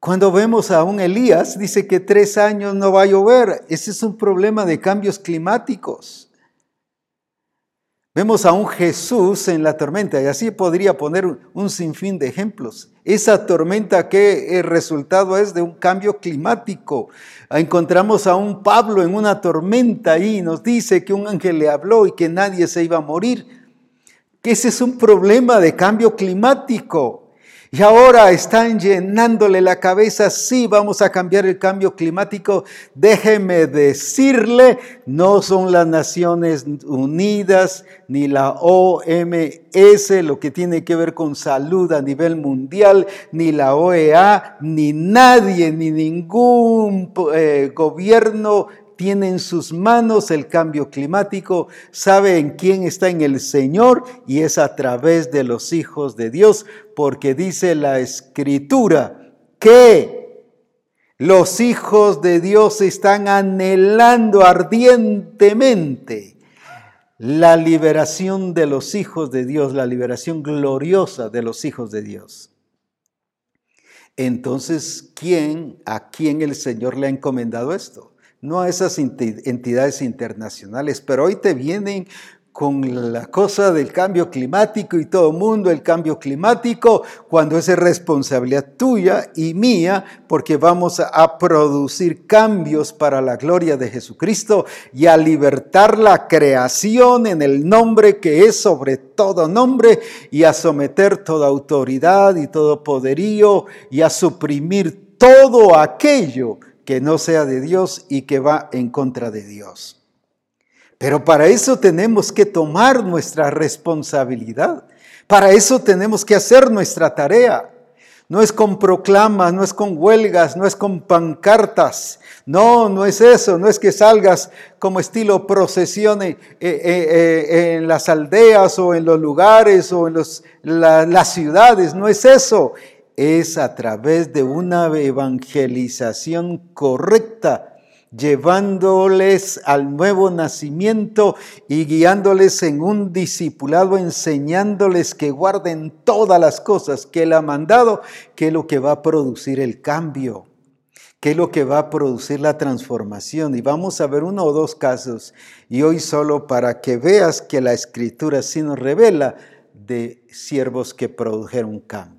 Cuando vemos a un Elías, dice que tres años no va a llover. Ese es un problema de cambios climáticos. Vemos a un Jesús en la tormenta y así podría poner un sinfín de ejemplos. Esa tormenta que el resultado es de un cambio climático. Encontramos a un Pablo en una tormenta y nos dice que un ángel le habló y que nadie se iba a morir. Que ese es un problema de cambio climático. Y ahora están llenándole la cabeza, sí, vamos a cambiar el cambio climático. Déjeme decirle, no son las Naciones Unidas ni la OMS lo que tiene que ver con salud a nivel mundial, ni la OEA, ni nadie, ni ningún eh, gobierno tiene en sus manos el cambio climático, sabe en quién está en el Señor y es a través de los hijos de Dios, porque dice la escritura que los hijos de Dios están anhelando ardientemente la liberación de los hijos de Dios, la liberación gloriosa de los hijos de Dios. Entonces, ¿quién, a quién el Señor le ha encomendado esto? No a esas entidades internacionales, pero hoy te vienen con la cosa del cambio climático y todo el mundo el cambio climático, cuando es responsabilidad tuya y mía, porque vamos a producir cambios para la gloria de Jesucristo y a libertar la creación en el nombre que es sobre todo nombre y a someter toda autoridad y todo poderío y a suprimir todo aquello que no sea de Dios y que va en contra de Dios. Pero para eso tenemos que tomar nuestra responsabilidad. Para eso tenemos que hacer nuestra tarea. No es con proclamas, no es con huelgas, no es con pancartas. No, no es eso. No es que salgas como estilo procesión eh, eh, eh, en las aldeas o en los lugares o en las ciudades. No es eso es a través de una evangelización correcta, llevándoles al nuevo nacimiento y guiándoles en un discipulado, enseñándoles que guarden todas las cosas que Él ha mandado, que es lo que va a producir el cambio, que es lo que va a producir la transformación. Y vamos a ver uno o dos casos, y hoy solo para que veas que la escritura sí nos revela de siervos que produjeron cambio.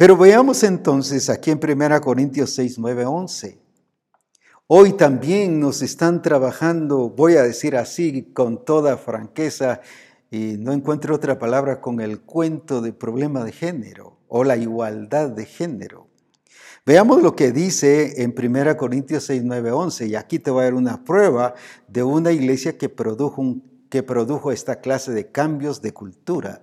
Pero veamos entonces aquí en 1 Corintios 6, 9, 11. Hoy también nos están trabajando, voy a decir así con toda franqueza, y no encuentro otra palabra con el cuento de problema de género o la igualdad de género. Veamos lo que dice en 1 Corintios 6, 9, 11. Y aquí te voy a dar una prueba de una iglesia que produjo, que produjo esta clase de cambios de cultura.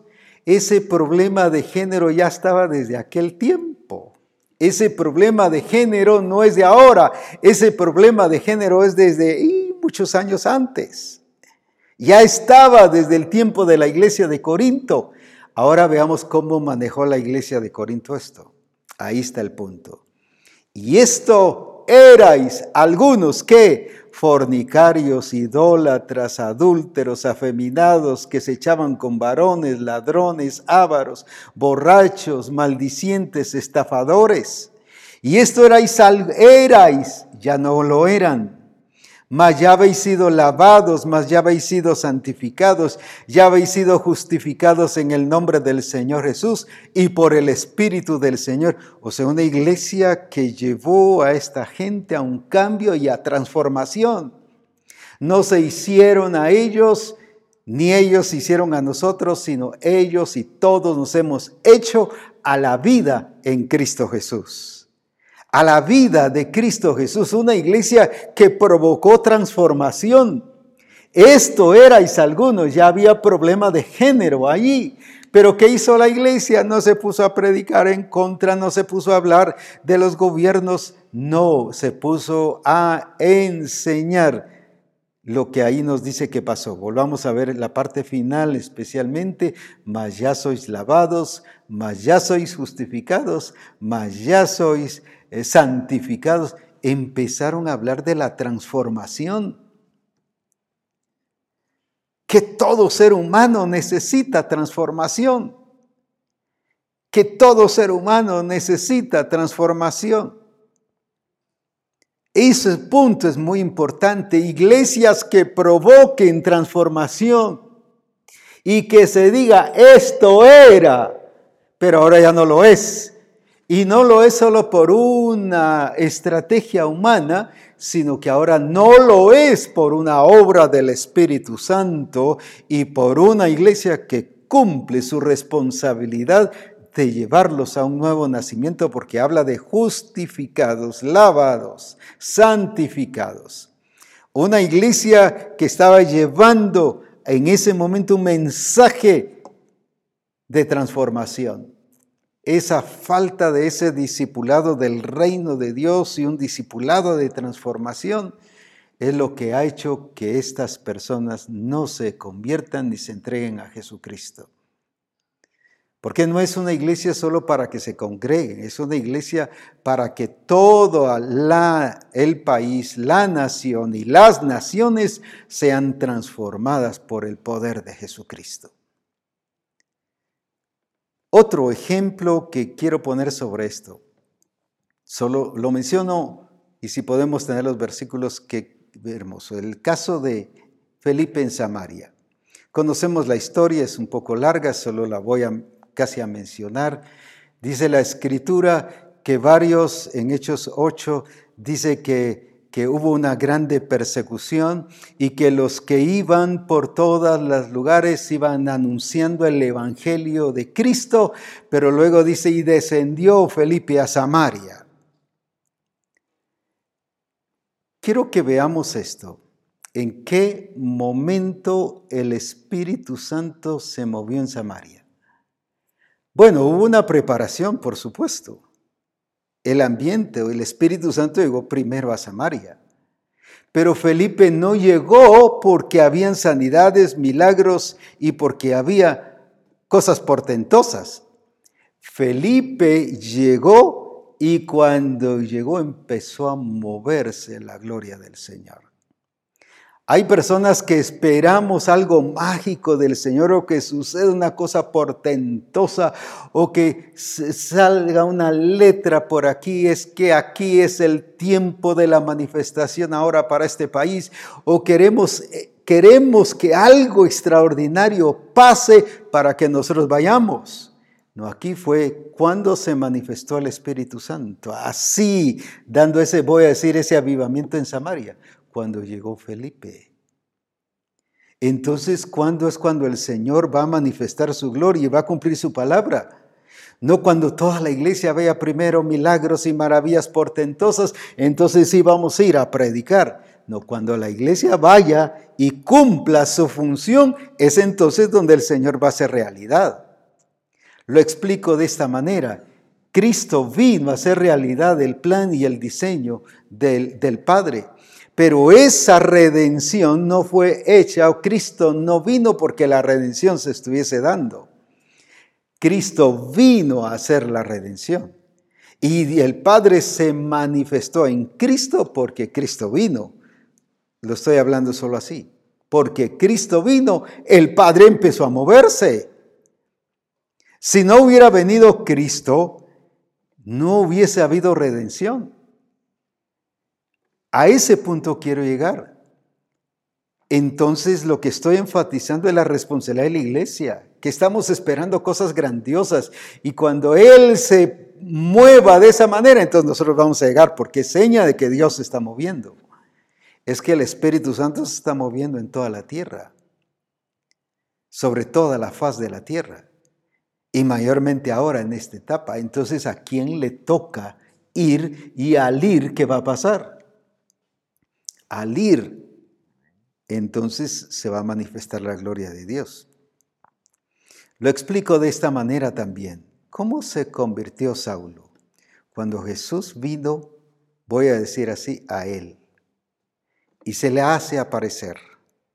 Ese problema de género ya estaba desde aquel tiempo. Ese problema de género no es de ahora, ese problema de género es desde muchos años antes. Ya estaba desde el tiempo de la iglesia de Corinto. Ahora veamos cómo manejó la iglesia de Corinto esto. Ahí está el punto. Y esto erais algunos que fornicarios, idólatras, adúlteros, afeminados, que se echaban con varones, ladrones, ávaros, borrachos, maldicientes, estafadores. Y esto erais, erais, ya no lo eran mas ya habéis sido lavados, mas ya habéis sido santificados, ya habéis sido justificados en el nombre del Señor Jesús y por el Espíritu del Señor. O sea, una iglesia que llevó a esta gente a un cambio y a transformación. No se hicieron a ellos, ni ellos se hicieron a nosotros, sino ellos y todos nos hemos hecho a la vida en Cristo Jesús a la vida de Cristo Jesús, una iglesia que provocó transformación. Esto erais algunos, ya había problema de género allí. Pero ¿qué hizo la iglesia? No se puso a predicar en contra, no se puso a hablar de los gobiernos, no, se puso a enseñar lo que ahí nos dice que pasó. Volvamos a ver la parte final especialmente, mas ya sois lavados, mas ya sois justificados, mas ya sois eh, santificados, empezaron a hablar de la transformación. Que todo ser humano necesita transformación. Que todo ser humano necesita transformación. Ese punto es muy importante. Iglesias que provoquen transformación y que se diga, esto era, pero ahora ya no lo es. Y no lo es solo por una estrategia humana, sino que ahora no lo es por una obra del Espíritu Santo y por una iglesia que cumple su responsabilidad de llevarlos a un nuevo nacimiento porque habla de justificados, lavados, santificados. Una iglesia que estaba llevando en ese momento un mensaje de transformación esa falta de ese discipulado del reino de Dios y un discipulado de transformación es lo que ha hecho que estas personas no se conviertan ni se entreguen a Jesucristo. Porque no es una iglesia solo para que se congreguen, es una iglesia para que todo el país, la nación y las naciones sean transformadas por el poder de Jesucristo. Otro ejemplo que quiero poner sobre esto, solo lo menciono y si podemos tener los versículos que hermoso, el caso de Felipe en Samaria. Conocemos la historia, es un poco larga, solo la voy a casi a mencionar. Dice la escritura que varios, en Hechos 8, dice que que hubo una grande persecución y que los que iban por todos los lugares iban anunciando el Evangelio de Cristo, pero luego dice, y descendió Felipe a Samaria. Quiero que veamos esto. ¿En qué momento el Espíritu Santo se movió en Samaria? Bueno, hubo una preparación, por supuesto el ambiente o el Espíritu Santo llegó primero a Samaria. Pero Felipe no llegó porque habían sanidades, milagros y porque había cosas portentosas. Felipe llegó y cuando llegó empezó a moverse la gloria del Señor. Hay personas que esperamos algo mágico del Señor o que suceda una cosa portentosa o que salga una letra por aquí. Es que aquí es el tiempo de la manifestación ahora para este país. O queremos, eh, queremos que algo extraordinario pase para que nosotros vayamos. No, aquí fue cuando se manifestó el Espíritu Santo. Así, dando ese, voy a decir, ese avivamiento en Samaria cuando llegó Felipe. Entonces, ¿cuándo es cuando el Señor va a manifestar su gloria y va a cumplir su palabra? No cuando toda la iglesia vea primero milagros y maravillas portentosas, entonces sí vamos a ir a predicar. No, cuando la iglesia vaya y cumpla su función, es entonces donde el Señor va a ser realidad. Lo explico de esta manera. Cristo vino a hacer realidad el plan y el diseño del, del Padre. Pero esa redención no fue hecha, o Cristo no vino porque la redención se estuviese dando. Cristo vino a hacer la redención. Y el Padre se manifestó en Cristo porque Cristo vino. Lo estoy hablando solo así. Porque Cristo vino, el Padre empezó a moverse. Si no hubiera venido Cristo, no hubiese habido redención. A ese punto quiero llegar. Entonces lo que estoy enfatizando es la responsabilidad de la iglesia, que estamos esperando cosas grandiosas y cuando Él se mueva de esa manera, entonces nosotros vamos a llegar porque es seña de que Dios se está moviendo. Es que el Espíritu Santo se está moviendo en toda la tierra, sobre toda la faz de la tierra y mayormente ahora en esta etapa. Entonces, ¿a quién le toca ir y al ir qué va a pasar? Al ir, entonces se va a manifestar la gloria de Dios. Lo explico de esta manera también. ¿Cómo se convirtió Saulo? Cuando Jesús vino, voy a decir así, a él. Y se le hace aparecer.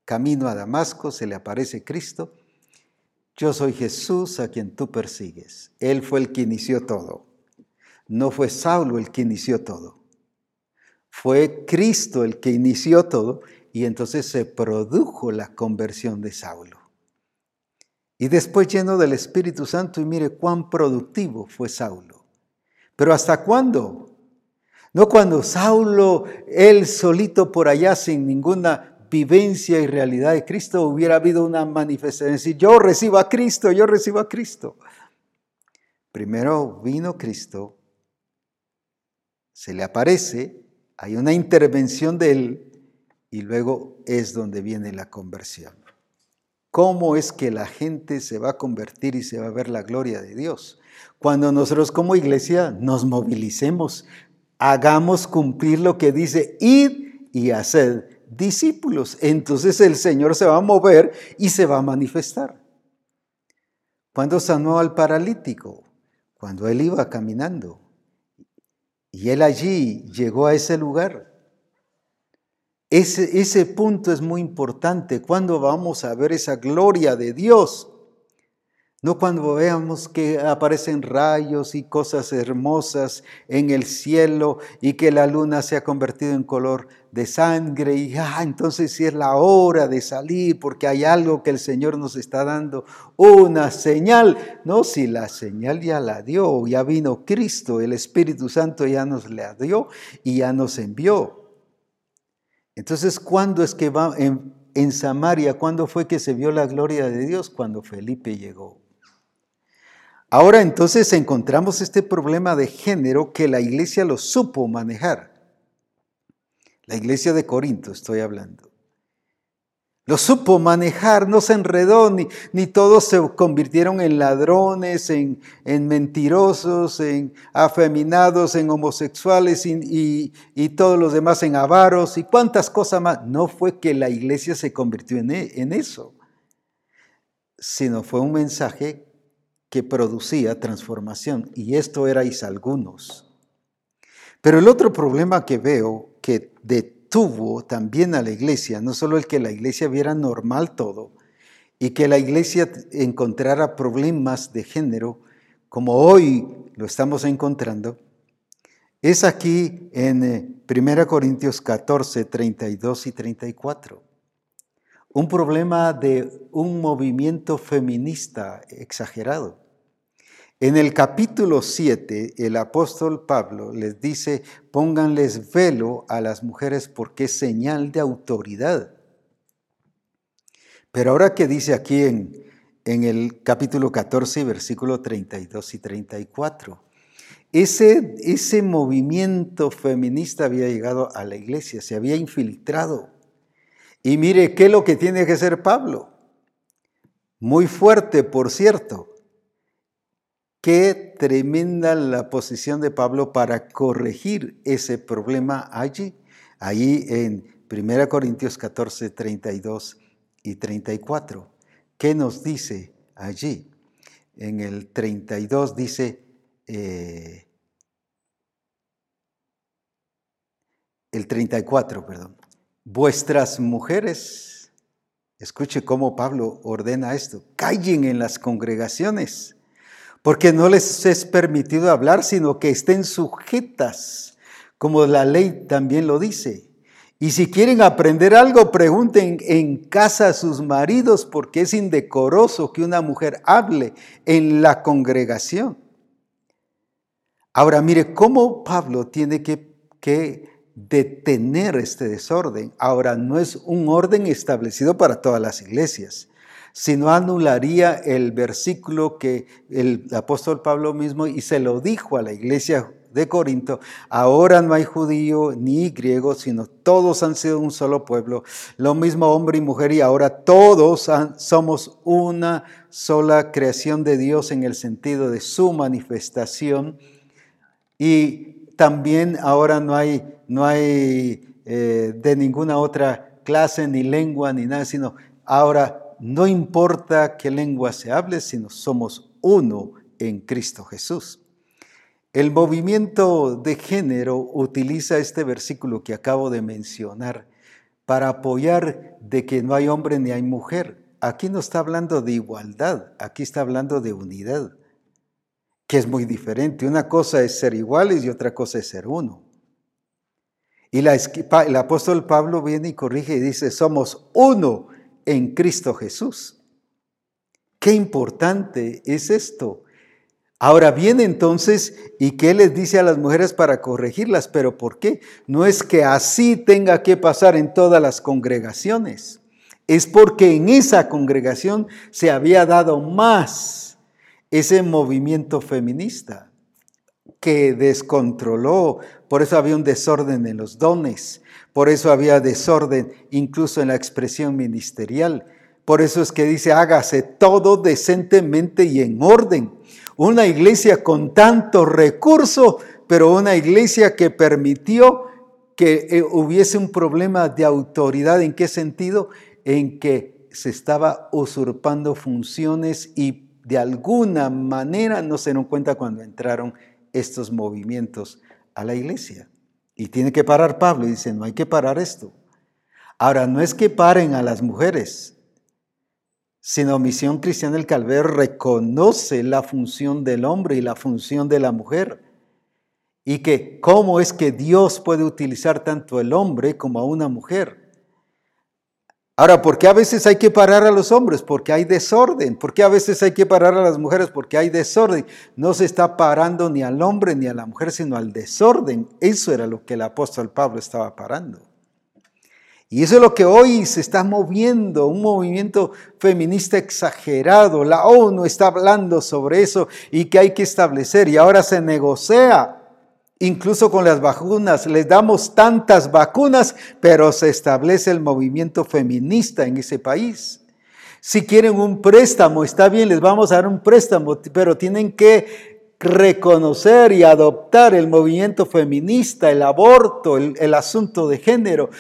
Camino a Damasco, se le aparece Cristo. Yo soy Jesús a quien tú persigues. Él fue el que inició todo. No fue Saulo el que inició todo. Fue Cristo el que inició todo y entonces se produjo la conversión de Saulo. Y después lleno del Espíritu Santo y mire cuán productivo fue Saulo. Pero ¿hasta cuándo? No cuando Saulo, él solito por allá sin ninguna vivencia y realidad de Cristo, hubiera habido una manifestación. Decir, yo recibo a Cristo, yo recibo a Cristo. Primero vino Cristo, se le aparece, hay una intervención de Él y luego es donde viene la conversión. ¿Cómo es que la gente se va a convertir y se va a ver la gloria de Dios? Cuando nosotros como iglesia nos movilicemos, hagamos cumplir lo que dice, id y haced discípulos. Entonces el Señor se va a mover y se va a manifestar. ¿Cuándo sanó al paralítico? Cuando él iba caminando. Y él allí llegó a ese lugar. Ese, ese punto es muy importante. Cuando vamos a ver esa gloria de Dios? No cuando veamos que aparecen rayos y cosas hermosas en el cielo y que la luna se ha convertido en color de sangre y ah, entonces sí es la hora de salir porque hay algo que el Señor nos está dando, una señal. No, si la señal ya la dio, ya vino Cristo, el Espíritu Santo ya nos la dio y ya nos envió. Entonces, ¿cuándo es que va en, en Samaria, cuándo fue que se vio la gloria de Dios? Cuando Felipe llegó. Ahora entonces encontramos este problema de género que la iglesia lo supo manejar. La iglesia de Corinto estoy hablando. Lo supo manejar, no se enredó, ni, ni todos se convirtieron en ladrones, en, en mentirosos, en afeminados, en homosexuales y, y, todos los demás en avaros y cuántas cosas más. No fue que la iglesia se convirtió en, en eso, sino fue un mensaje que producía transformación, y esto erais algunos. Pero el otro problema que veo detuvo también a la iglesia, no solo el que la iglesia viera normal todo, y que la iglesia encontrara problemas de género, como hoy lo estamos encontrando, es aquí en 1 eh, Corintios 14, 32 y 34. un problema de un movimiento feminista exagerado. En el capítulo 7, el apóstol Pablo les dice, pónganles velo a las mujeres porque es señal de autoridad. Pero ahora que dice aquí en, en el capítulo 14, versículo 32 y 34, ese, ese movimiento feminista había llegado a la iglesia, se había infiltrado. Y mire, ¿qué es lo que tiene que hacer Pablo? Muy fuerte, por cierto Qué tremenda la posición de Pablo para corregir ese problema allí, ahí en 1 Corintios 14, 32 y 34. ¿Qué nos dice allí? En el 32 dice, eh, el 34, perdón, vuestras mujeres, escuche cómo Pablo ordena esto, callen en las congregaciones porque no les es permitido hablar, sino que estén sujetas, como la ley también lo dice. Y si quieren aprender algo, pregunten en casa a sus maridos, porque es indecoroso que una mujer hable en la congregación. Ahora mire cómo Pablo tiene que, que detener este desorden. Ahora no es un orden establecido para todas las iglesias sino anularía el versículo que el apóstol Pablo mismo y se lo dijo a la iglesia de Corinto, ahora no hay judío ni griego, sino todos han sido un solo pueblo, lo mismo hombre y mujer, y ahora todos somos una sola creación de Dios en el sentido de su manifestación. Y también ahora no hay, no hay eh, de ninguna otra clase, ni lengua, ni nada, sino ahora no importa qué lengua se hable, sino somos uno en Cristo Jesús. El movimiento de género utiliza este versículo que acabo de mencionar para apoyar de que no hay hombre ni hay mujer. Aquí no está hablando de igualdad, aquí está hablando de unidad, que es muy diferente. Una cosa es ser iguales y otra cosa es ser uno. Y el apóstol Pablo viene y corrige y dice, somos uno en Cristo Jesús. Qué importante es esto. Ahora viene entonces, ¿y qué les dice a las mujeres para corregirlas? Pero ¿por qué? No es que así tenga que pasar en todas las congregaciones. Es porque en esa congregación se había dado más ese movimiento feminista que descontroló, por eso había un desorden en los dones, por eso había desorden incluso en la expresión ministerial. Por eso es que dice, hágase todo decentemente y en orden. Una iglesia con tanto recurso, pero una iglesia que permitió que eh, hubiese un problema de autoridad. ¿En qué sentido? En que se estaba usurpando funciones y de alguna manera no se dieron cuenta cuando entraron estos movimientos a la iglesia. Y tiene que parar Pablo y dice, no hay que parar esto. Ahora, no es que paren a las mujeres, sino Misión Cristiana del Calvario reconoce la función del hombre y la función de la mujer. Y que cómo es que Dios puede utilizar tanto el hombre como a una mujer. Ahora, ¿por qué a veces hay que parar a los hombres? Porque hay desorden. ¿Por qué a veces hay que parar a las mujeres? Porque hay desorden. No se está parando ni al hombre ni a la mujer, sino al desorden. Eso era lo que el apóstol Pablo estaba parando. Y eso es lo que hoy se está moviendo, un movimiento feminista exagerado. La ONU está hablando sobre eso y que hay que establecer. Y ahora se negocia Incluso con las vacunas, les damos tantas vacunas, pero se establece el movimiento feminista en ese país. Si quieren un préstamo, está bien, les vamos a dar un préstamo, pero tienen que reconocer y adoptar el movimiento feminista, el aborto, el, asunto de género.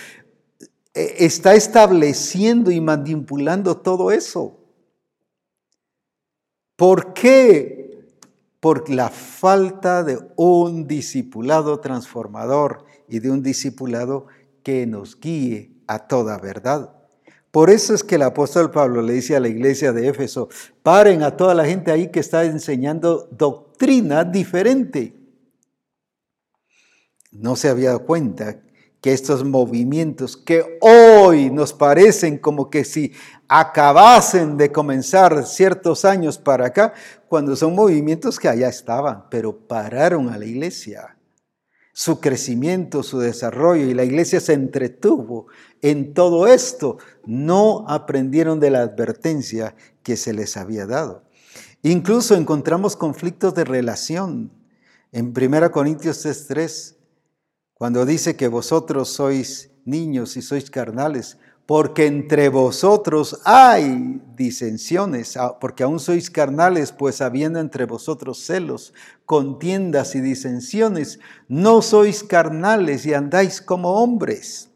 E, está estableciendo y manipulando todo eso. ¿Por qué por la falta de un discipulado transformador y de un discipulado que nos guíe a toda verdad. Por eso es que el apóstol Pablo le dice a la iglesia de Éfeso, paren a toda la gente ahí que está enseñando doctrina diferente. No se había dado cuenta que estos movimientos que hoy nos parecen como que si acabasen de comenzar ciertos años para acá, cuando son movimientos que allá estaban, pero pararon a la iglesia. Su crecimiento, su desarrollo y la iglesia se entretuvo en todo esto. No aprendieron de la advertencia que se les había dado. Incluso encontramos conflictos de relación. En 1 Corintios 3:3, cuando dice que vosotros sois niños y sois carnales, porque entre vosotros hay disensiones, ah, porque aún sois carnales, pues habiendo entre vosotros celos, contiendas y disensiones, no sois carnales y andáis como hombres.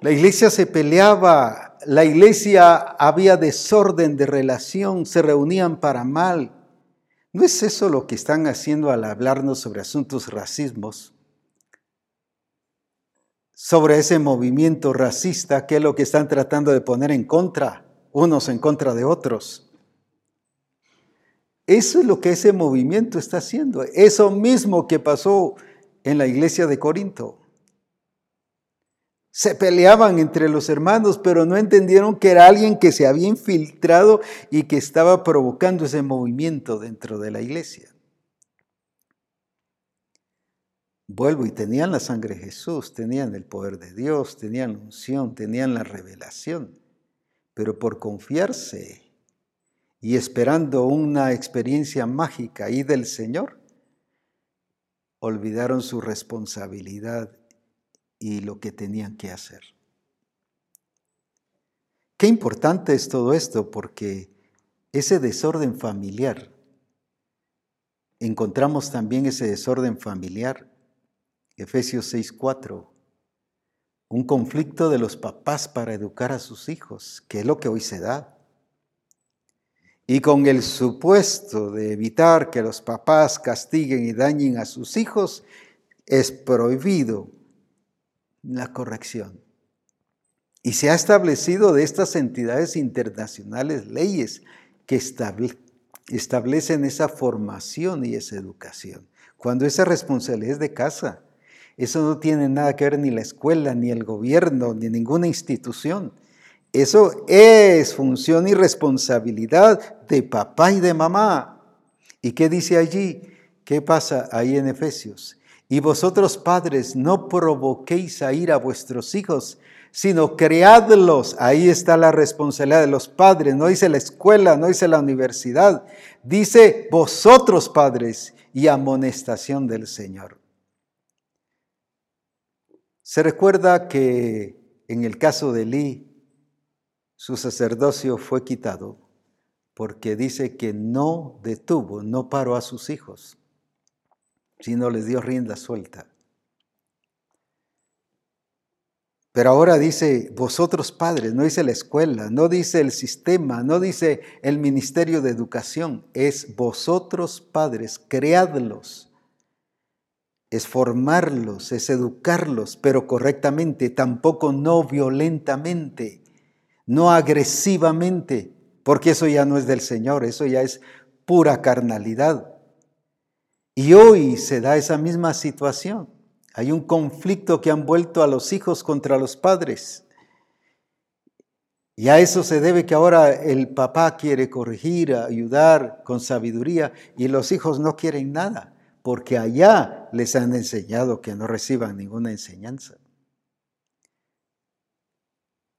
La iglesia se peleaba, la iglesia había desorden de relación, se reunían para mal. ¿No es eso lo que están haciendo al hablarnos sobre asuntos racismos? sobre ese movimiento racista que es lo que están tratando de poner en contra, unos en contra de otros. Eso es lo que ese movimiento está haciendo. Eso mismo que pasó en la iglesia de Corinto. Se peleaban entre los hermanos, pero no entendieron que era alguien que se había infiltrado y que estaba provocando ese movimiento dentro de la iglesia. Vuelvo y tenían la sangre de Jesús, tenían el poder de Dios, tenían la unción, tenían la revelación, pero por confiarse y esperando una experiencia mágica ahí del Señor, olvidaron su responsabilidad y lo que tenían que hacer. Qué importante es todo esto porque ese desorden familiar, encontramos también ese desorden familiar Efesios 6:4, un conflicto de los papás para educar a sus hijos, que es lo que hoy se da. Y con el supuesto de evitar que los papás castiguen y dañen a sus hijos, es prohibido la corrección. Y se ha establecido de estas entidades internacionales leyes que establecen esa formación y esa educación. Cuando esa responsabilidad es de casa, eso no tiene nada que ver ni la escuela, ni el gobierno, ni ninguna institución. Eso es función y responsabilidad de papá y de mamá. ¿Y qué dice allí? ¿Qué pasa ahí en Efesios? Y vosotros padres no provoquéis a ir a vuestros hijos, sino creadlos. Ahí está la responsabilidad de los padres. No dice la escuela, no dice la universidad. Dice vosotros padres y amonestación del Señor. Se recuerda que en el caso de Lee, su sacerdocio fue quitado porque dice que no detuvo, no paró a sus hijos, sino les dio rienda suelta. Pero ahora dice, vosotros padres, no dice la escuela, no dice el sistema, no dice el ministerio de educación, es vosotros padres, creadlos es formarlos, es educarlos, pero correctamente, tampoco no violentamente, no agresivamente, porque eso ya no es del Señor, eso ya es pura carnalidad. Y hoy se da esa misma situación. Hay un conflicto que han vuelto a los hijos contra los padres. Y a eso se debe que ahora el papá quiere corregir, ayudar con sabiduría y los hijos no quieren nada porque allá les han enseñado que no reciban ninguna enseñanza.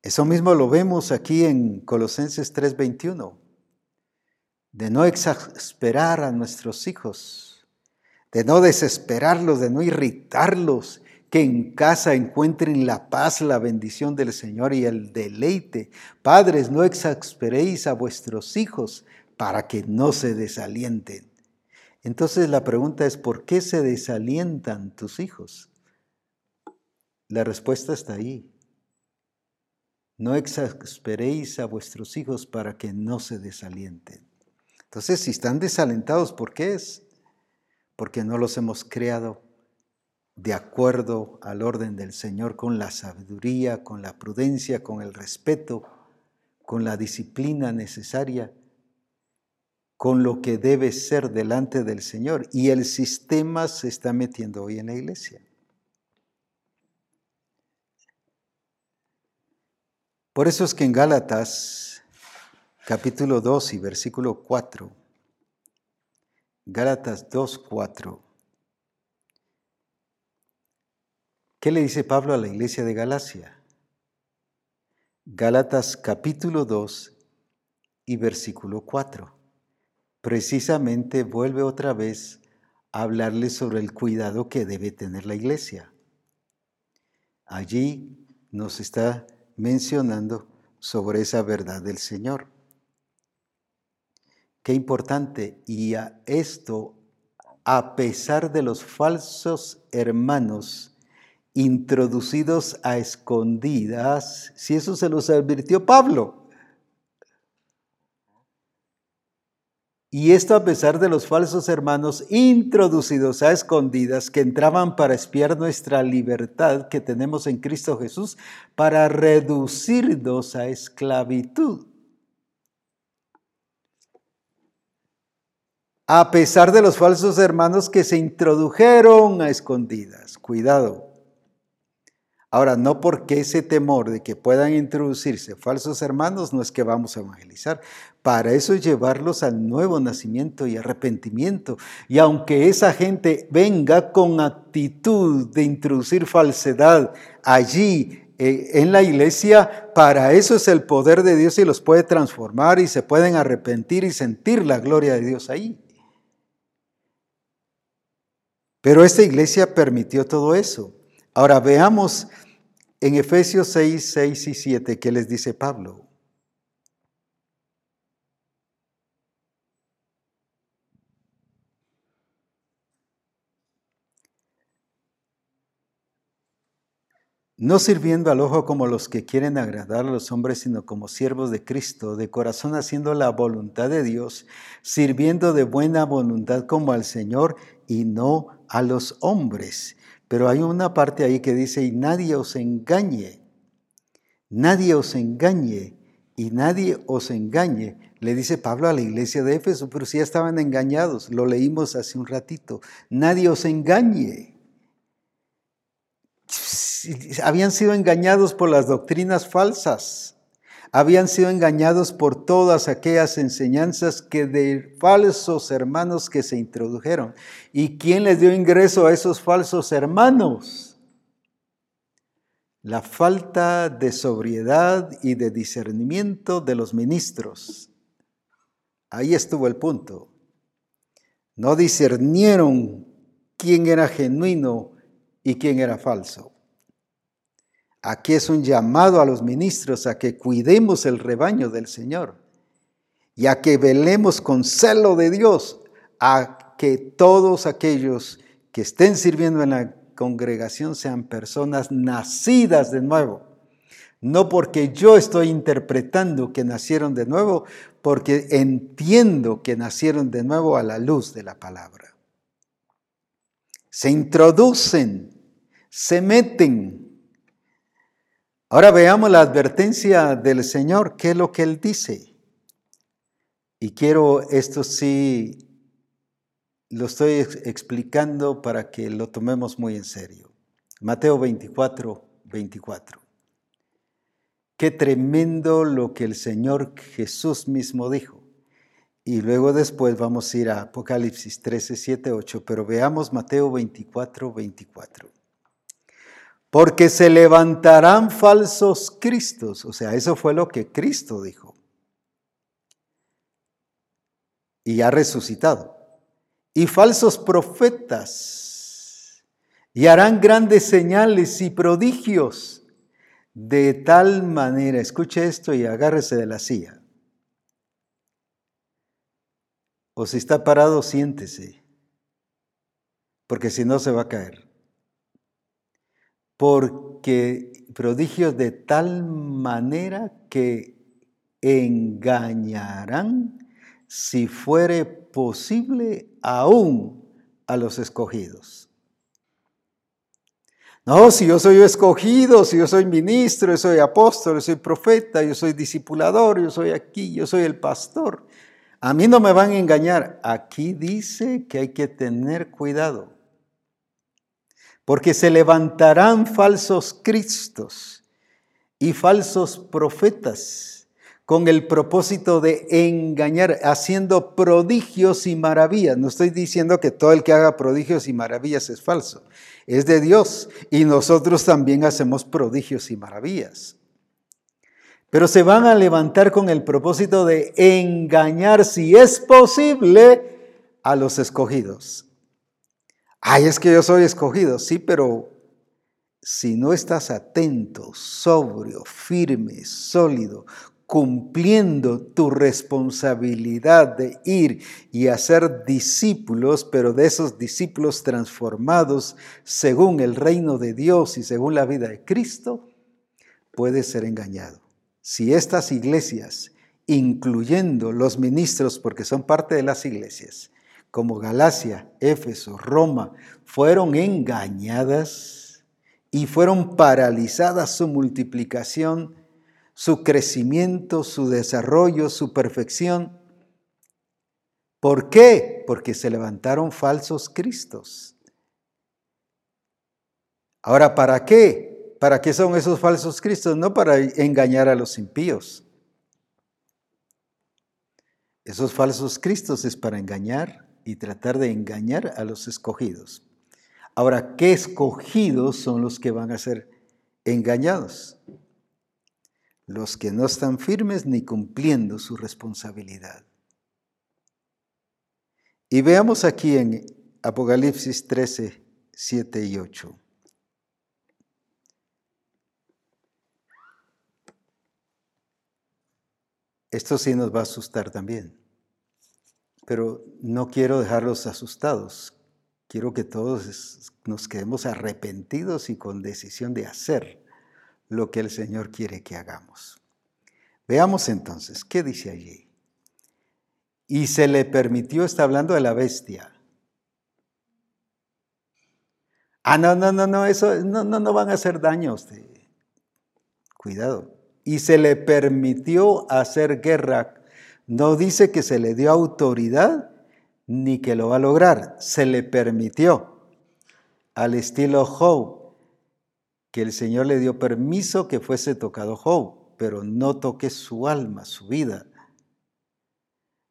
Eso mismo lo vemos aquí en Colosenses 3:21, de no exasperar a nuestros hijos, de no desesperarlos, de no irritarlos, que en casa encuentren la paz, la bendición del Señor y el deleite. Padres, no exasperéis a vuestros hijos para que no se desalienten. Entonces la pregunta es, ¿por qué se desalientan tus hijos? La respuesta está ahí. No exasperéis a vuestros hijos para que no se desalienten. Entonces, si están desalentados, ¿por qué es? porque no los hemos creado de acuerdo al orden del Señor, con la sabiduría, con la prudencia, con el respeto, con la disciplina necesaria, con lo que debe ser delante del Señor. Y el sistema se está metiendo hoy en la iglesia. Por eso es que en Gálatas capítulo 2 y versículo 4, Gálatas 2, 4, ¿qué le dice Pablo a la iglesia de Galacia? Gálatas capítulo 2 y versículo 4. Precisamente vuelve otra vez a hablarle sobre el cuidado que debe tener la iglesia. Allí nos está mencionando sobre esa verdad del Señor. Qué importante. Y a esto, a pesar de los falsos hermanos introducidos a escondidas, si eso se los advirtió Pablo. Y esto a pesar de los falsos hermanos introducidos a escondidas que entraban para espiar nuestra libertad que tenemos en Cristo Jesús, para reducirnos a esclavitud. A pesar de los falsos hermanos que se introdujeron a escondidas. Cuidado. Ahora, no porque ese temor de que puedan introducirse falsos hermanos no es que vamos a evangelizar. Para eso es llevarlos al nuevo nacimiento y arrepentimiento. Y aunque esa gente venga con actitud de introducir falsedad allí eh, en la iglesia, para eso es el poder de Dios y los puede transformar y se pueden arrepentir y sentir la gloria de Dios ahí. Pero esta iglesia permitió todo eso. Ahora veamos en Efesios 6, 6 y 7 qué les dice Pablo. no sirviendo al ojo como los que quieren agradar a los hombres, sino como siervos de Cristo, de corazón haciendo la voluntad de Dios, sirviendo de buena voluntad como al Señor y no a los hombres, pero hay una parte ahí que dice, y nadie os engañe, nadie os engañe, y nadie os engañe. Le dice Pablo a la iglesia de Éfeso, pero si ya estaban engañados, lo leímos hace un ratito, nadie os engañe. Habían sido engañados por las doctrinas falsas habían sido engañados por todas aquellas enseñanzas que de falsos hermanos que se introdujeron. ¿Y quién les dio ingreso a esos falsos hermanos? La falta de sobriedad y de discernimiento de los ministros. Ahí estuvo el punto. No discernieron quién era genuino y quién era falso. Aquí es un llamado a los ministros a que cuidemos el rebaño del Señor y a que velemos con celo de Dios a que todos aquellos que estén sirviendo en la congregación sean personas nacidas de nuevo. No porque yo estoy interpretando que nacieron de nuevo, porque entiendo que nacieron de nuevo a la luz de la palabra. Se introducen, se meten Ahora veamos la advertencia del Señor, qué es lo que Él dice. Y quiero, esto sí, lo estoy explicando para que lo tomemos muy en serio. Mateo 24, 24. Qué tremendo lo que el Señor Jesús mismo dijo. Y luego después vamos a ir a Apocalipsis 13, 7, 8, pero veamos Mateo 24, 24 porque se levantarán falsos cristos. O sea, eso fue lo que Cristo dijo. Y ha resucitado. Y falsos profetas. Y harán grandes señales y prodigios. De tal manera, escuche esto y agárrese de la silla. O si está parado, siéntese. Porque si no, se va a caer porque prodigios de tal manera que engañarán, si fuere posible, aún a los escogidos. No, si yo soy escogido, si yo soy ministro, yo soy apóstol, yo soy profeta, yo soy discipulador, yo soy aquí, yo soy el pastor. A mí no me van a engañar. Aquí dice que hay que tener cuidado porque se levantarán falsos cristos y falsos profetas con el propósito de engañar, haciendo prodigios y maravillas. No estoy diciendo que todo el que haga prodigios y maravillas es falso, es de Dios y nosotros también hacemos prodigios y maravillas. Pero se van a levantar con el propósito de engañar, si es posible, a los escogidos. Ay, es que yo soy escogido, sí, pero si no estás atento, sobrio, firme, sólido, cumpliendo tu responsabilidad de ir y hacer discípulos, pero de esos discípulos transformados según el reino de Dios y según la vida de Cristo, puedes ser engañado. Si estas iglesias, incluyendo los ministros, porque son parte de las iglesias, como Galacia, Éfeso, Roma, fueron engañadas y fueron paralizadas su multiplicación, su crecimiento, su desarrollo, su perfección. ¿Por qué? Porque se levantaron falsos cristos. Ahora, ¿para qué? ¿Para qué son esos falsos cristos? No para engañar a los impíos. Esos falsos cristos es para engañar y tratar de engañar a los escogidos. Ahora, ¿qué escogidos son los que van a ser engañados? Los que no están firmes ni cumpliendo su responsabilidad. Y veamos aquí en Apocalipsis 13, 7 y 8. Esto sí nos va a asustar también pero no quiero dejarlos asustados. Quiero que todos nos quedemos arrepentidos y con decisión de hacer lo que el Señor quiere que hagamos. Veamos entonces, ¿qué dice allí? Y se le permitió, está hablando de la bestia. Ah, no, no, no, no, eso no, no, no van a hacer daño a usted. Cuidado. Y se le permitió hacer guerra no dice que se le dio autoridad ni que lo va a lograr, se le permitió. Al estilo Job, que el Señor le dio permiso que fuese tocado Job, pero no toque su alma, su vida.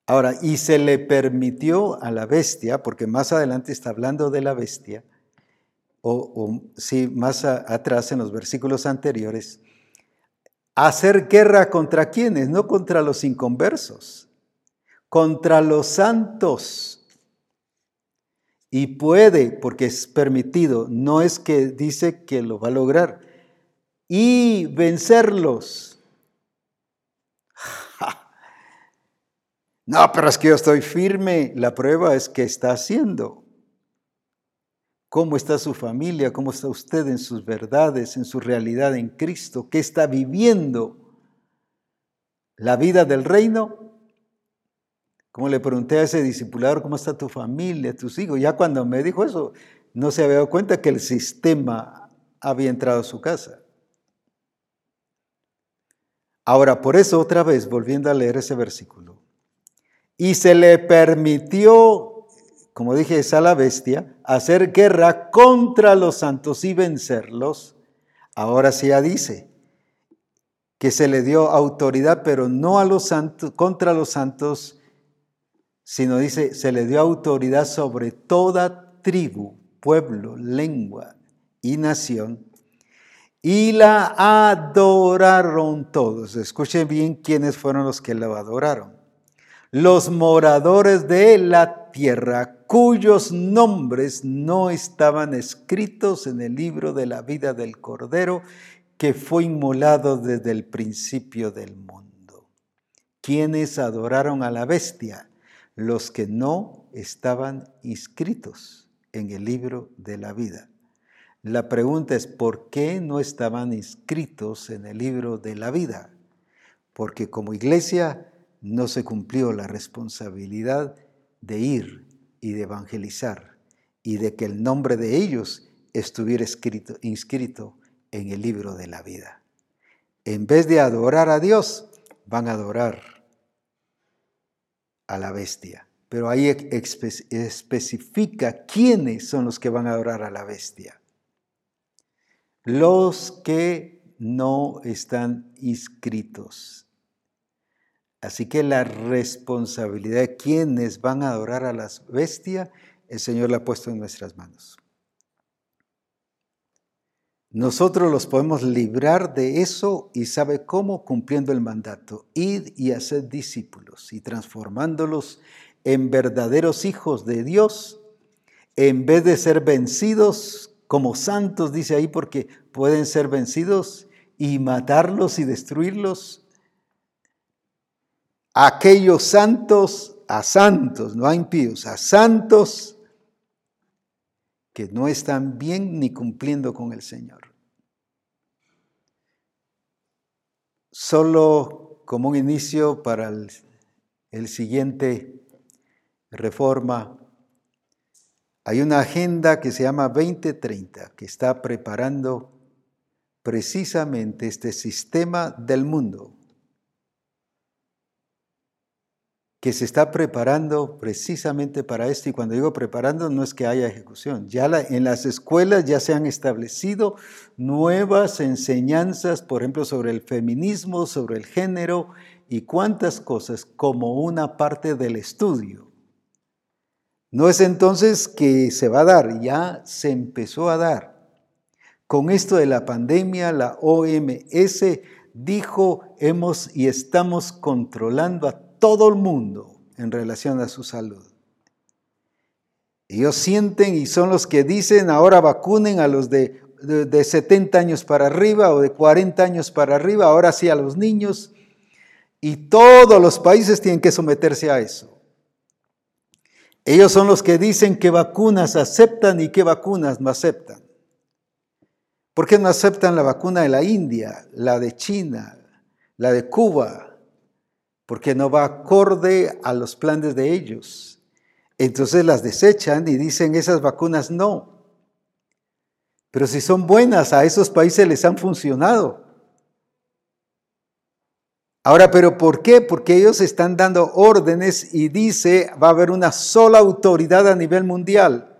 Ahora, y se le permitió a la bestia, porque más adelante está hablando de la bestia, o, sí, más atrás en los versículos anteriores, hacer guerra contra quienes, no contra los inconversos, contra los santos. Y puede, porque es permitido, no es que dice que lo va a lograr, y vencerlos. No, pero es que yo estoy firme. La prueba es que está haciendo cómo está su familia, cómo está usted en sus verdades, en su realidad en Cristo, qué está viviendo la vida del reino. Como le pregunté a ese discipulador, ¿cómo está tu familia, tus hijos? Ya cuando me dijo eso, no se había dado cuenta que el sistema había entrado a su casa. Ahora, por eso otra vez, volviendo a leer ese versículo, y se le permitió como dije, es a la bestia, hacer guerra contra los santos y vencerlos. Ahora sí ya dice que se le dio autoridad, pero no a los santos, contra los santos, sino dice, se le dio autoridad sobre toda tribu, pueblo, lengua y nación. Y la adoraron todos. Escuchen bien quiénes fueron los que la adoraron. Los moradores de la tierra cuyos nombres no estaban escritos en el libro de la vida del Cordero que fue inmolado desde el principio del mundo. ¿Quiénes adoraron a la bestia? Los que no estaban inscritos en el libro de la vida. La pregunta es, ¿por qué no estaban inscritos en el libro de la vida? Porque como iglesia no se cumplió la responsabilidad de ir y de evangelizar y de que el nombre de ellos estuviera escrito, inscrito en el libro de la vida. En vez de adorar a Dios, van a adorar a la bestia. Pero ahí especifica quiénes son los que van a adorar a la bestia. Los que no están inscritos. Así que la responsabilidad de quienes van a adorar a la bestia, el Señor la ha puesto en nuestras manos. Nosotros los podemos librar de eso y sabe cómo cumpliendo el mandato. Id y hacer discípulos y transformándolos en verdaderos hijos de Dios, en vez de ser vencidos como santos, dice ahí, porque pueden ser vencidos y matarlos y destruirlos. Aquellos santos a santos, no a impíos, a santos que no están bien ni cumpliendo con el Señor. Solo como un inicio para el, siguiente reforma, hay una agenda que se llama 2030, que está preparando precisamente este sistema del mundo que se está preparando precisamente para esto. Y cuando digo preparando, no es que haya ejecución. Ya en las escuelas ya se han establecido nuevas enseñanzas, por ejemplo, sobre el feminismo, sobre el género y cuántas cosas como una parte del estudio. No es entonces que se va a dar, ya se empezó a dar. Con esto de la pandemia, la OMS dijo, hemos y estamos controlando a todo el mundo en relación a su salud. Ellos sienten y son los que dicen, ahora vacunen a los de, de, 70 años para arriba o de 40 años para arriba, ahora sí a los niños. Y todos los países tienen que someterse a eso. Ellos son los que dicen qué vacunas aceptan y qué vacunas no aceptan. ¿Por qué no aceptan la vacuna de la India, la de China, la de Cuba, porque no va acorde a los planes de ellos. Entonces las desechan y dicen esas vacunas no. Pero si son buenas, a esos países les han funcionado. Ahora, ¿pero por qué? Porque ellos están dando órdenes y dice va a haber una sola autoridad a nivel mundial,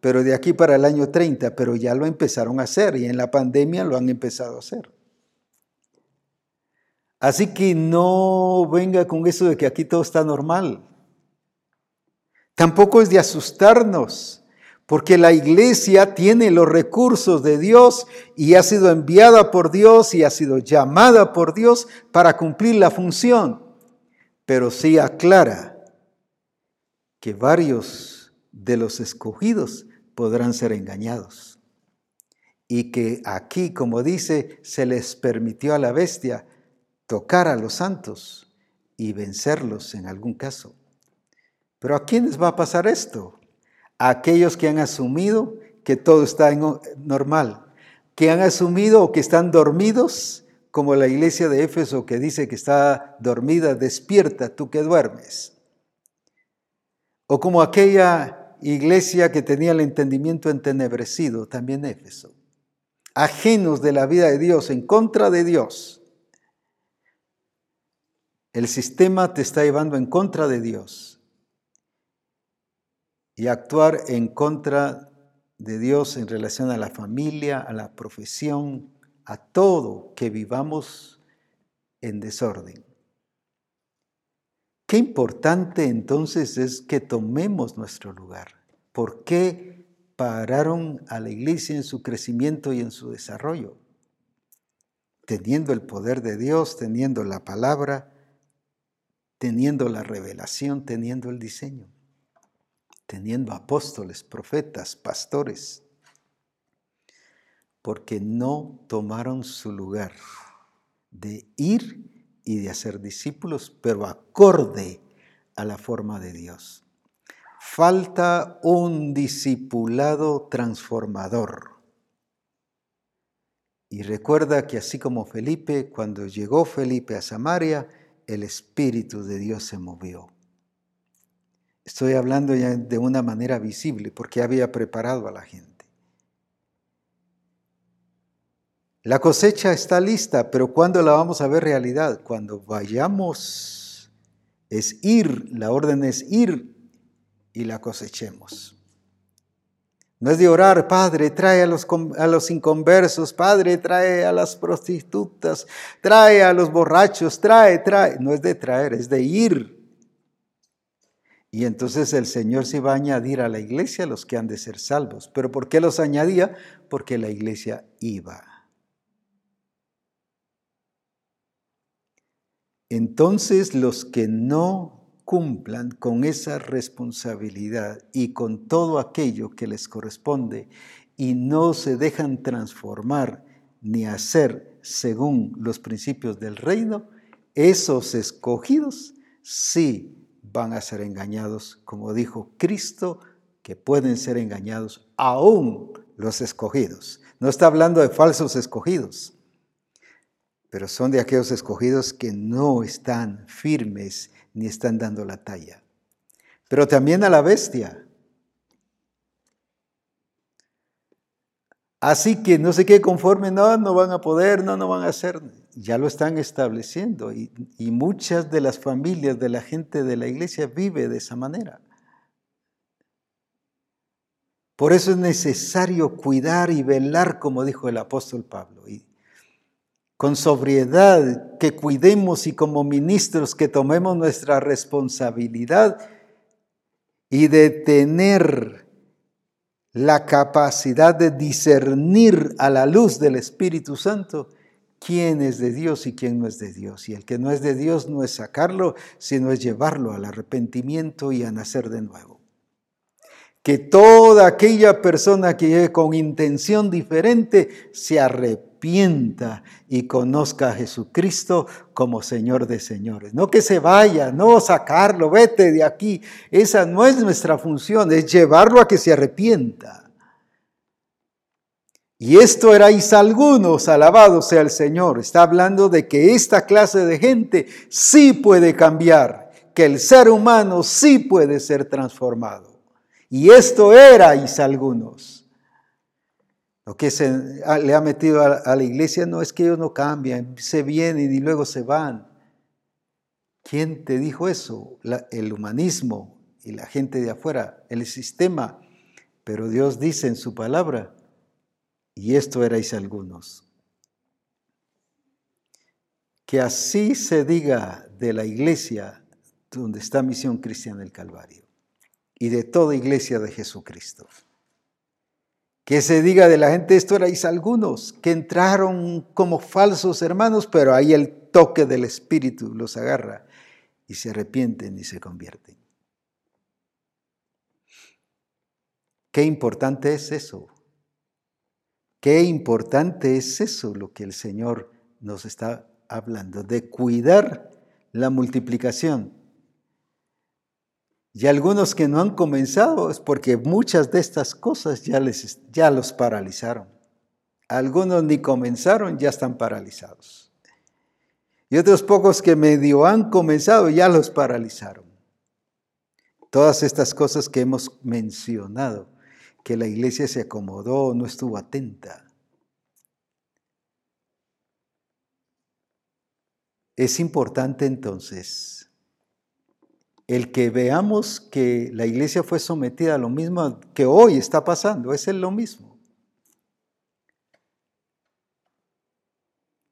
pero de aquí para el año 30, pero ya lo empezaron a hacer y en la pandemia lo han empezado a hacer. Así que no venga con eso de que aquí todo está normal. Tampoco es de asustarnos, porque la iglesia tiene los recursos de Dios y ha sido enviada por Dios y ha sido llamada por Dios para cumplir la función. Pero sí aclara que varios de los escogidos podrán ser engañados. Y que aquí, como dice, se les permitió a la bestia tocar a los santos y vencerlos en algún caso. Pero ¿a quiénes va a pasar esto? A aquellos que han asumido que todo está normal, que han asumido o que están dormidos, como la iglesia de Éfeso que dice que está dormida, despierta tú que duermes. O como aquella iglesia que tenía el entendimiento entenebrecido, también Éfeso, ajenos de la vida de Dios, en contra de Dios el sistema te está llevando en contra de Dios. Y actuar en contra de Dios en relación a la familia, a la profesión, a todo que vivamos en desorden. Qué importante entonces es que tomemos nuestro lugar. ¿Por qué pararon a la iglesia en su crecimiento y en su desarrollo? Teniendo el poder de Dios, teniendo la palabra, teniendo la revelación, teniendo el diseño, teniendo apóstoles, profetas, pastores, porque no tomaron su lugar de ir y de hacer discípulos, pero acorde a la forma de Dios. Falta un discipulado transformador. Y recuerda que así como Felipe, cuando llegó Felipe a Samaria, el Espíritu de Dios se movió. Estoy hablando ya de una manera visible porque había preparado a la gente. La cosecha está lista, pero ¿cuándo la vamos a ver realidad? Cuando vayamos, es ir, la orden es ir y la cosechemos. No es de orar, Padre, trae a los, inconversos, Padre, trae a las prostitutas, trae a los borrachos, trae, trae. No es de traer, es de ir. Y entonces el Señor se va a añadir a la iglesia los que han de ser salvos. ¿Pero por qué los añadía? Porque la iglesia iba. Entonces los que no cumplan con esa responsabilidad y con todo aquello que les corresponde y no se dejan transformar ni hacer según los principios del reino, esos escogidos sí van a ser engañados, como dijo Cristo, que pueden ser engañados aún los escogidos. No está hablando de falsos escogidos, pero son de aquellos escogidos que no están firmes ni están dando la talla. Pero también a la bestia. Así que no sé qué conforme, no, no van a poder, no, no van a hacer. Ya lo están estableciendo y, muchas de las familias de la gente de la iglesia vive de esa manera. Por eso es necesario cuidar y velar, como dijo el apóstol Pablo. Con sobriedad, que cuidemos y como ministros que tomemos nuestra responsabilidad y de tener la capacidad de discernir a la luz del Espíritu Santo quién es de Dios y quién no es de Dios. Y el que no es de Dios no es sacarlo, sino es llevarlo al arrepentimiento y a nacer de nuevo. Que toda aquella persona que llegue con intención diferente se arrepienta y conozca a Jesucristo como Señor de señores. No que se vaya, no sacarlo, vete de aquí. Esa no es nuestra función, es llevarlo a que se arrepienta. Y esto erais algunos, alabado sea el Señor. Está hablando de que esta clase de gente sí puede cambiar, que el ser humano sí puede ser transformado. Y esto erais algunos. Lo que se le ha metido a, la iglesia no es que ellos no cambian, se vienen y luego se van. ¿Quién te dijo eso? el humanismo y la gente de afuera, el sistema. Pero Dios dice en su palabra, y esto erais algunos. Que así se diga de la iglesia donde está Misión Cristiana del Calvario y de toda iglesia de Jesucristo. Que se diga de la gente, esto erais algunos que entraron como falsos hermanos, pero ahí el toque del Espíritu los agarra y se arrepienten y se convierten. Qué importante es eso. Qué importante es eso lo que el Señor nos está hablando, de cuidar la multiplicación y algunos que no han comenzado es porque muchas de estas cosas ya, les, ya los paralizaron. Algunos ni comenzaron, ya están paralizados. Y otros pocos que medio han comenzado, ya los paralizaron. Todas estas cosas que hemos mencionado, que la iglesia se acomodó, no estuvo atenta. Es importante entonces el que veamos que la iglesia fue sometida a lo mismo que hoy está pasando, es lo mismo.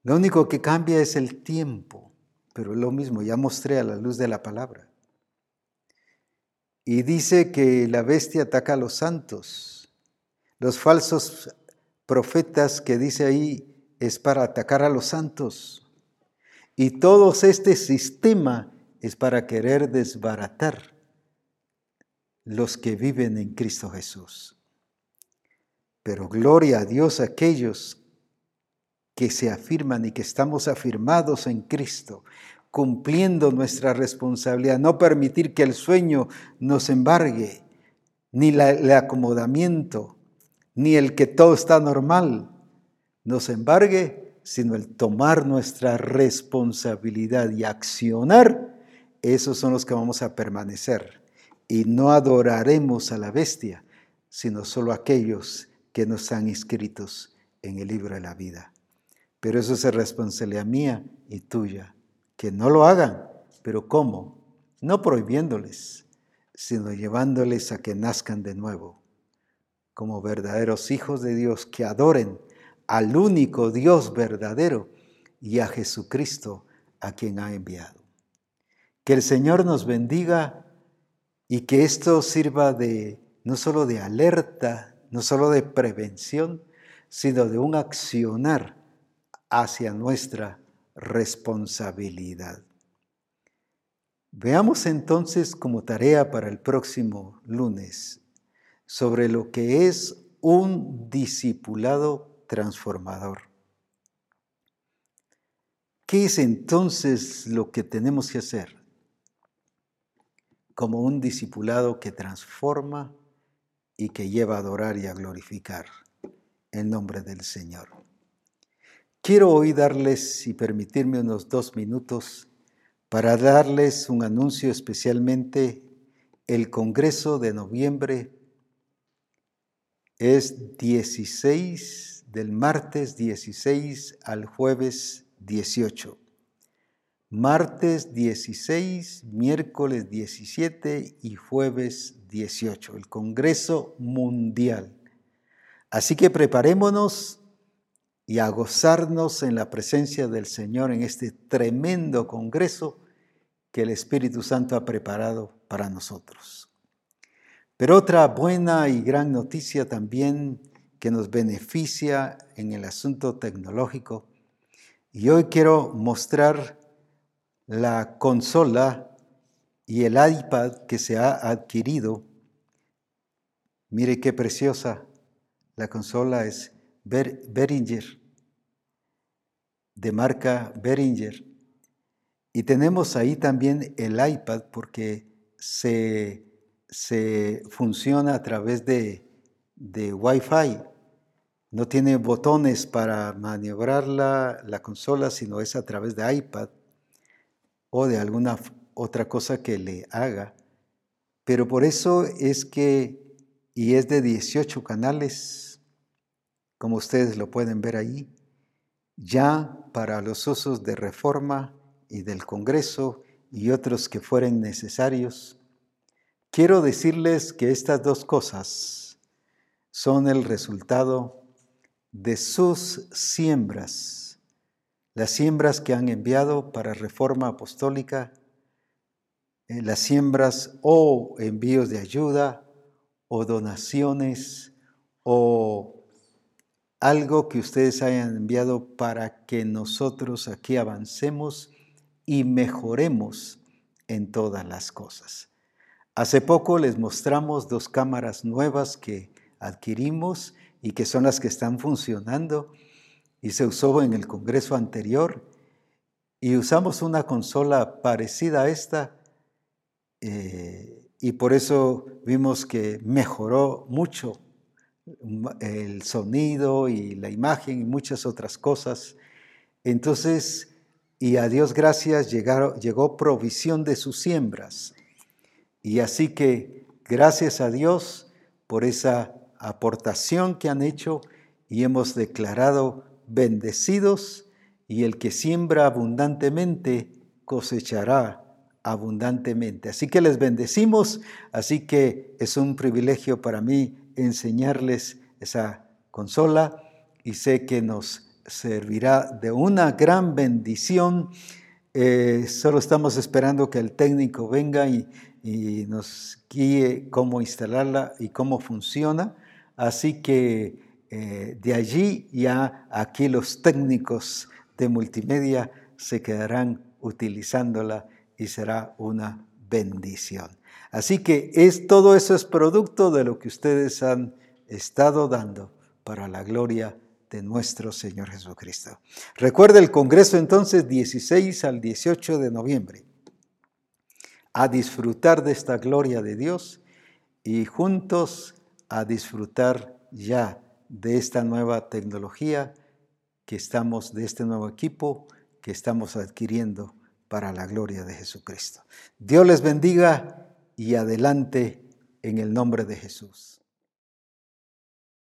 Lo único que cambia es el tiempo, pero es lo mismo, ya mostré a la luz de la palabra. Y dice que la bestia ataca a los santos. Los falsos profetas que dice ahí es para atacar a los santos. Y todo este sistema es para querer desbaratar los que viven en Cristo Jesús. Pero gloria a Dios a aquellos que se afirman y que estamos afirmados en Cristo, cumpliendo nuestra responsabilidad, no permitir que el sueño nos embargue, ni el acomodamiento, ni el que todo está normal nos embargue, sino el tomar nuestra responsabilidad y accionar esos son los que vamos a permanecer. Y no adoraremos a la bestia, sino solo aquellos que nos están inscritos en el libro de la vida. Pero eso es responsabilidad mía y tuya. Que no lo hagan, pero ¿cómo? No prohibiéndoles, sino llevándoles a que nazcan de nuevo, como verdaderos hijos de Dios que adoren al único Dios verdadero y a Jesucristo a quien ha enviado. Que el Señor nos bendiga y que esto sirva de no solo de alerta, no solo de prevención, sino de un accionar hacia nuestra responsabilidad. Veamos entonces como tarea para el próximo lunes sobre lo que es un discipulado transformador. ¿Qué es entonces lo que tenemos que hacer? Como un discipulado que transforma y que lleva a adorar y a glorificar el nombre del Señor. Quiero hoy darles y permitirme unos dos minutos para darles un anuncio especialmente el Congreso de noviembre es 16 del martes 16 al jueves 18. Martes 16, miércoles 17 y jueves 18, el Congreso Mundial. Así que preparémonos y a gozarnos en la presencia del Señor en este tremendo Congreso que el Espíritu Santo ha preparado para nosotros. Pero otra buena y gran noticia también que nos beneficia en el asunto tecnológico y hoy quiero mostrar la consola y el iPad que se ha adquirido. Mire qué preciosa. La consola es Behringer, de marca Behringer. Y tenemos ahí también el iPad porque se, se funciona a través de, de Wi-Fi. No tiene botones para maniobrar la, consola, sino es a través de iPad o de alguna otra cosa que le haga. Pero por eso es que, y es de 18 canales, como ustedes lo pueden ver ahí, ya para los usos de reforma y del Congreso y otros que fueren necesarios, quiero decirles que estas dos cosas son el resultado de sus siembras, las siembras que han enviado para reforma apostólica, eh, las siembras o envíos de ayuda o donaciones o algo que ustedes hayan enviado para que nosotros aquí avancemos y mejoremos en todas las cosas. Hace poco les mostramos dos cámaras nuevas que adquirimos y que son las que están funcionando y se usó en el Congreso anterior y usamos una consola parecida a esta eh, y por eso vimos que mejoró mucho el sonido y la imagen y muchas otras cosas. Entonces, y a Dios gracias llegó provisión de sus siembras. Y así que gracias a Dios por esa aportación que han hecho y hemos declarado bendecidos y el que siembra abundantemente cosechará abundantemente. Así que les bendecimos, así que es un privilegio para mí enseñarles esa consola y sé que nos servirá de una gran bendición. Eh, solo estamos esperando que el técnico venga y, y nos guíe cómo instalarla y cómo funciona. Así que eh, de allí ya aquí los técnicos de multimedia se quedarán utilizándola y será una bendición. Así que es, todo eso es producto de lo que ustedes han estado dando para la gloria de nuestro Señor Jesucristo. Recuerda el Congreso entonces 16 al 18 de noviembre. A disfrutar de esta gloria de Dios y juntos a disfrutar ya de esta nueva tecnología que estamos, de este nuevo equipo que estamos adquiriendo para la gloria de Jesucristo. Dios les bendiga y adelante en el nombre de Jesús.